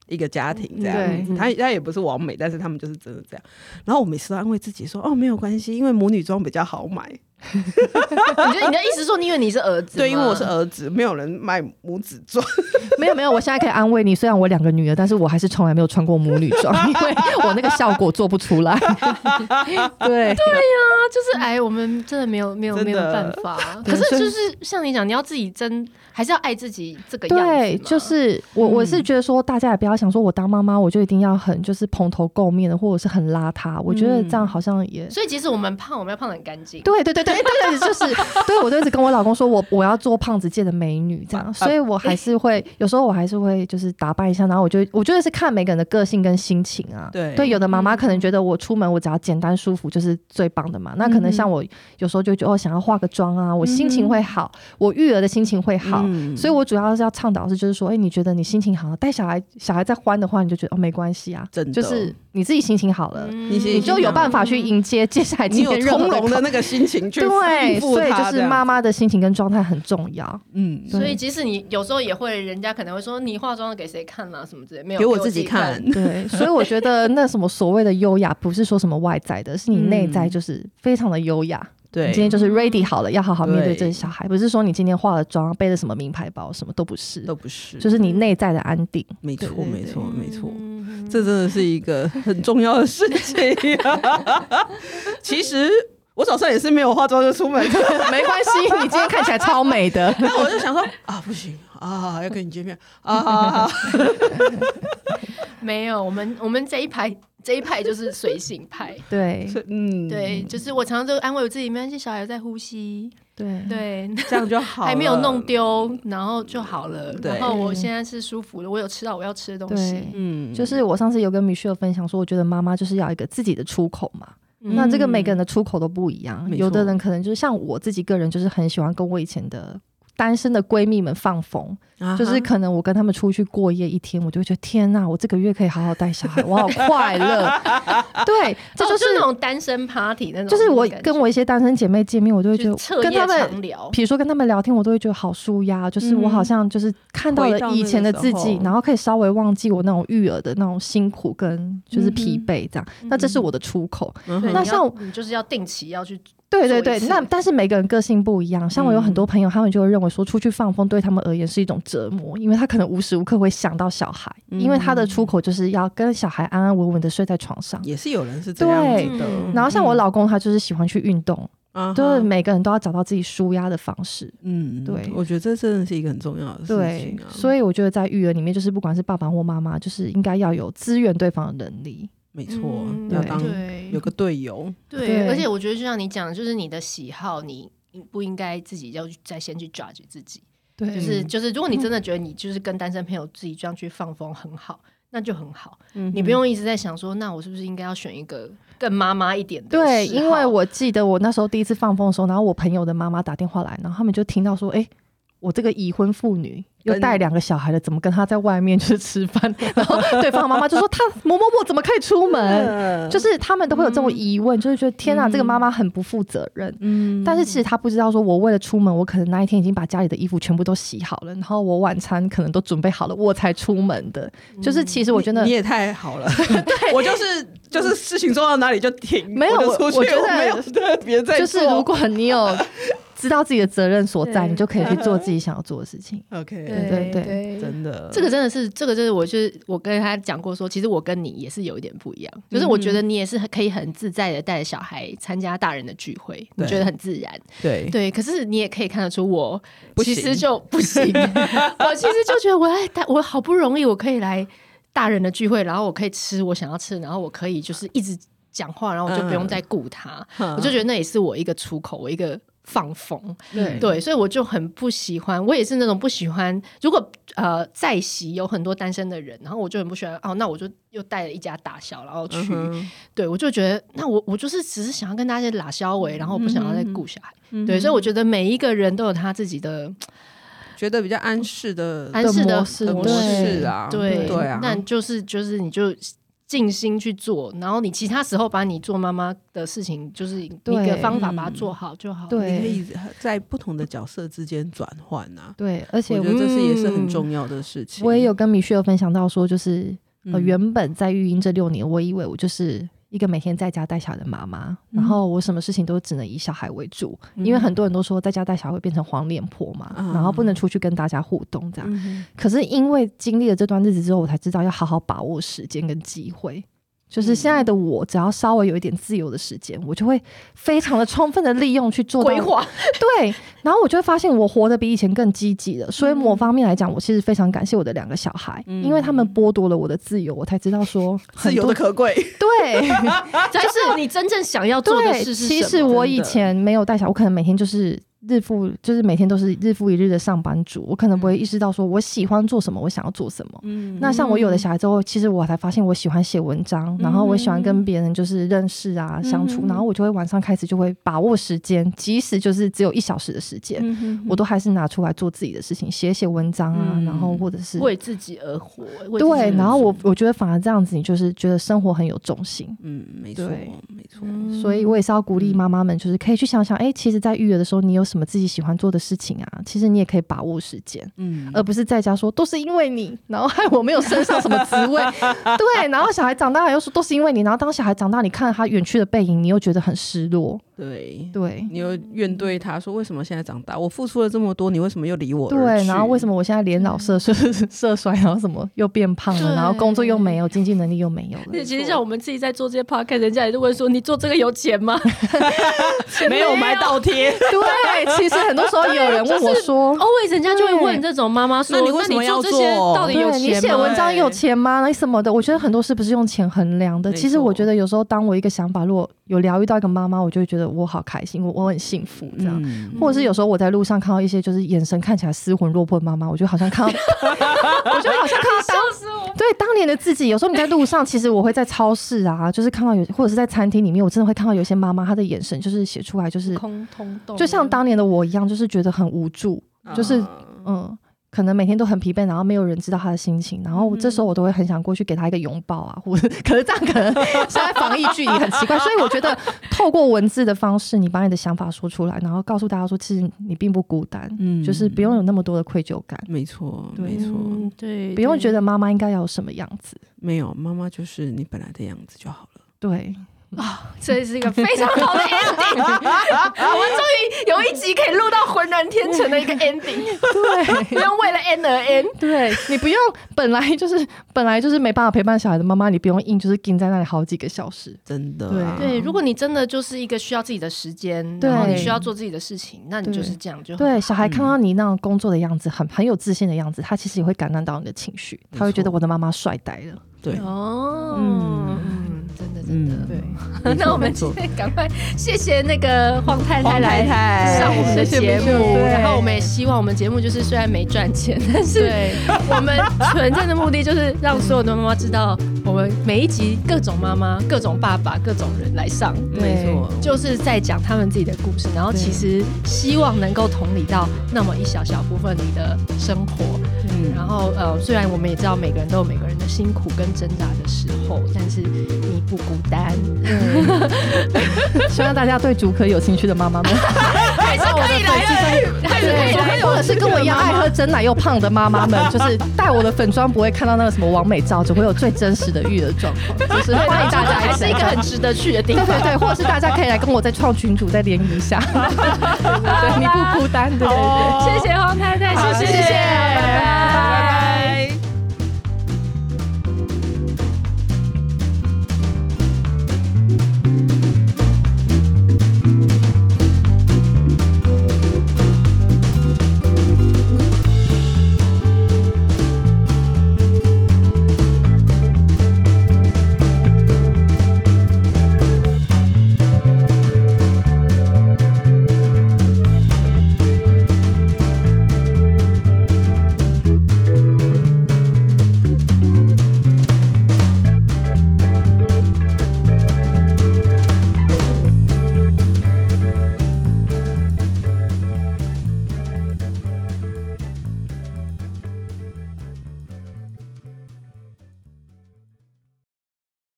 一个家庭这样。对，他他也不是完美，但是他们就是真的这样。然后我每次都安慰自己说，哦，没有关系，因为母女装比较好买。你觉得你的意思说，你以为你是儿子？对，因为我是儿子，没有人卖母子装。没有没有，我现在可以安慰你，虽然我两个女儿，但是我还是从来没有穿过母女装，因为我那个效果做不出来。对对呀，就是哎，我们真的没有没有没有办法。可是就是像你讲，你要自己真还是要爱自己这个样子。对，就是我我是觉得说，大家也不要想说我当妈妈我就一定要很就是蓬头垢面的，或者是很邋遢。我觉得这样好像也……所以其实我们胖，我们要胖的很干净。对对对对。对对，就是对，我就一直跟我老公说，我我要做胖子界的美女这样，所以我还是会有时候我还是会就是打扮一下，然后我就我觉得是看每个人的个性跟心情啊。对对，有的妈妈可能觉得我出门我只要简单舒服就是最棒的嘛，那可能像我有时候就觉得哦想要化个妆啊，我心情会好，我育儿的心情会好，所以我主要是要倡导是就是说，哎，你觉得你心情好，带小孩小孩在欢的话，你就觉得哦没关系啊，真的就是你自己心情好了，你你就有办法去迎接接下来今天从容的那个心情去。对，所以就是妈妈的心情跟状态很重要。嗯，所以即使你有时候也会，人家可能会说你化妆给谁看啊什么之类，没有给我自己看。对，所以我觉得那什么所谓的优雅，不是说什么外在的，是你内在就是非常的优雅。对，你今天就是 ready 好了，要好好面对这些小孩，不是说你今天化了妆，背了什么名牌包，什么都不是，都不是，就是你内在的安定。没错，没错，没错，这真的是一个很重要的事情。其实。我早上也是没有化妆就出门的，没关系，你今天看起来超美的。那我就想说啊，不行啊，要跟你见面啊。没有，我们我们这一排这一派就是随性派。对，嗯，对，就是我常常都安慰我自己，没关系，小孩在呼吸。对对，这样就好，还没有弄丢，然后就好了。然后我现在是舒服的，我有吃到我要吃的东西。嗯，就是我上次有跟 Michelle 分享说，我觉得妈妈就是要一个自己的出口嘛。那这个每个人的出口都不一样，嗯、有的人可能就是像我自己个人，就是很喜欢跟我以前的单身的闺蜜们放风。就是可能我跟他们出去过夜一天，我就会觉得天哪，我这个月可以好好带小孩，我好快乐。对，这就是那种单身 party 那种。就是我跟我一些单身姐妹见面，我就会觉得跟他们聊，比如说跟他们聊天，我都会觉得好舒压。就是我好像就是看到了以前的自己，然后可以稍微忘记我那种育儿的那种辛苦跟就是疲惫这样。那这是我的出口。那像你就是要定期要去。对对对，那但是每个人个性不一样。像我有很多朋友，他们就会认为说，出去放风对他们而言是一种折磨，因为他可能无时无刻会想到小孩，因为他的出口就是要跟小孩安安稳稳的睡在床上。也是有人是这样子的。然后像我老公，他就是喜欢去运动。啊，就是每个人都要找到自己舒压的方式。嗯，对，我觉得这真的是一个很重要的事情啊。所以我觉得在育儿里面，就是不管是爸爸或妈妈，就是应该要有支援对方的能力。没错，要当有个队友。对，而且我觉得就像你讲，就是你的喜好，你不应该自己要再先去 judge 自己。对，就是就是，如果你真的觉得你就是跟单身朋友自己这样去放风很好。那就很好，嗯、你不用一直在想说，那我是不是应该要选一个更妈妈一点的？对，因为我记得我那时候第一次放风的时候，然后我朋友的妈妈打电话来，然后他们就听到说，哎、欸，我这个已婚妇女。又带两个小孩的，怎么跟他在外面去吃饭？然后对方妈妈就说：“他某某某怎么可以出门？”就是他们都会有这种疑问，就是觉得天啊，这个妈妈很不负责任。嗯，但是其实他不知道，说我为了出门，我可能那一天已经把家里的衣服全部都洗好了，然后我晚餐可能都准备好了，我才出门的。就是其实我觉得你也太好了，对我就是就是事情做到哪里就停，没有我我觉得没有特别在就是如果你有。知道自己的责任所在，你就可以去做自己想要做的事情。OK，对对对，真的，这个真的是，这个就是，我就是我跟他讲过说，其实我跟你也是有一点不一样，就是我觉得你也是可以很自在的带着小孩参加大人的聚会，你觉得很自然。对。对，可是你也可以看得出我 其实就不行，我其实就觉得我来带，我好不容易我可以来大人的聚会，然后我可以吃我想要吃，然后我可以就是一直讲话，然后我就不用再顾他，我就觉得那也是我一个出口，我一个。放风，对对，所以我就很不喜欢。我也是那种不喜欢。如果呃在席有很多单身的人，然后我就很不喜欢。哦，那我就又带了一家大小，然后去。嗯、对，我就觉得，那我我就是只是想要跟大家拉消围，然后我不想要再顾小孩。嗯、对，所以我觉得每一个人都有他自己的觉得比较安适的安适的模式啊，对对啊。那就是就是你就。尽心去做，然后你其他时候把你做妈妈的事情，就是一个方法把它做好就好。对，你可以在不同的角色之间转换啊。对，而且我觉得这是也是很重要的事情。我也有跟米雪有分享到说，就是、原本在育婴这六年，我以为我就是。一个每天在家带小孩的妈妈，然后我什么事情都只能以小孩为主，嗯、因为很多人都说在家带小孩会变成黄脸婆嘛，嗯、然后不能出去跟大家互动这样。嗯、可是因为经历了这段日子之后，我才知道要好好把握时间跟机会。就是现在的我，只要稍微有一点自由的时间，我就会非常的充分的利用去做规划。对，然后我就会发现我活得比以前更积极了。所以某方面来讲，我其实非常感谢我的两个小孩，因为他们剥夺了我的自由，我才知道说 自由的可贵。对，就是你真正想要做的事是什么？其实我以前没有带小孩，我可能每天就是。日复就是每天都是日复一日的上班族，我可能不会意识到说我喜欢做什么，我想要做什么。嗯，那像我有了小孩之后，其实我才发现我喜欢写文章，然后我喜欢跟别人就是认识啊相处，然后我就会晚上开始就会把握时间，即使就是只有一小时的时间，我都还是拿出来做自己的事情，写写文章啊，然后或者是为自己而活。对，然后我我觉得反而这样子，你就是觉得生活很有重心。嗯，没错，没错。所以我也是要鼓励妈妈们，就是可以去想想，哎，其实，在育儿的时候，你有。什么自己喜欢做的事情啊？其实你也可以把握时间，嗯，而不是在家说都是因为你，然后害我没有升上什么职位，对，然后小孩长大了又说都是因为你，然后当小孩长大，你看他远去的背影，你又觉得很失落。对对，你又怨对他说，为什么现在长大，我付出了这么多，你为什么又离我？对，然后为什么我现在年老色衰色衰，然后什么又变胖了，然后工作又没有，经济能力又没有了。其实像我们自己在做这些 podcast，人家也都问说，你做这个有钱吗？没有买倒贴。对，其实很多时候有人问我说，always 人家就会问这种妈妈说，那你为什么要做？到底有钱？你写文章有钱吗？那什么的？我觉得很多事不是用钱衡量的。其实我觉得有时候，当我一个想法如果有疗愈到一个妈妈，我就会觉得我好开心。我我很幸福，这样，嗯、或者是有时候我在路上看到一些就是眼神看起来失魂落魄的妈妈，我就好像看到，我就好像看到当对当年的自己。有时候你在路上，其实我会在超市啊，就是看到有，或者是在餐厅里面，我真的会看到有些妈妈，她的眼神就是写出来就是空空洞，就像当年的我一样，就是觉得很无助，就是嗯。可能每天都很疲惫，然后没有人知道他的心情，然后这时候我都会很想过去给他一个拥抱啊，或者可是这样可能 现在防疫距离很奇怪，所以我觉得透过文字的方式，你把你的想法说出来，然后告诉大家说，其实你并不孤单，嗯，就是不用有那么多的愧疚感，没错，没错，对，不用觉得妈妈应该要有什么样子，没有，妈妈就是你本来的样子就好了，对。啊，这是一个非常好的 ending，我们终于有一集可以录到浑然天成的一个 ending，对，不用为了 end 而 end，对。你不用本来就是本来就是没办法陪伴小孩的妈妈，你不用硬就是盯在那里好几个小时，真的、对啊，对，如果你真的就是一个需要自己的时间，然后你需要做自己的事情，那你就是这样就好。对小孩看到你那种工作的样子，很很有自信的样子，他其实也会感染到你的情绪，他会觉得我的妈妈帅呆了，对，哦，真的真的，嗯对，那我们今天赶快谢谢那个黄太太来太太。上我们的节目，然后我们也希望我们节目就是虽然没赚钱，但是对。我们存在的目的就是让所有的妈妈知道，我们每一集各种妈妈、各种爸爸、各种人来上，没错。就是在讲他们自己的故事，然后其实希望能够同理到那么一小小部分你的生活，嗯，然后呃，虽然我们也知道每个人都有每个人的辛苦跟挣扎的时候，但是你不孤单，希望大家对竹科有兴趣的妈妈们，还是可以来的，还是可以来，或者是跟我一样爱喝真奶又胖的妈妈们，就是带我的粉妆不会看到那个什么完美照，只会有最真实的育儿状况，就是欢迎大家还是一个很值得去的地方。对对对，或者是大家可以来跟我在创群组再联谊一下，对，你不孤单，对对对。谢谢黄太太，谢谢。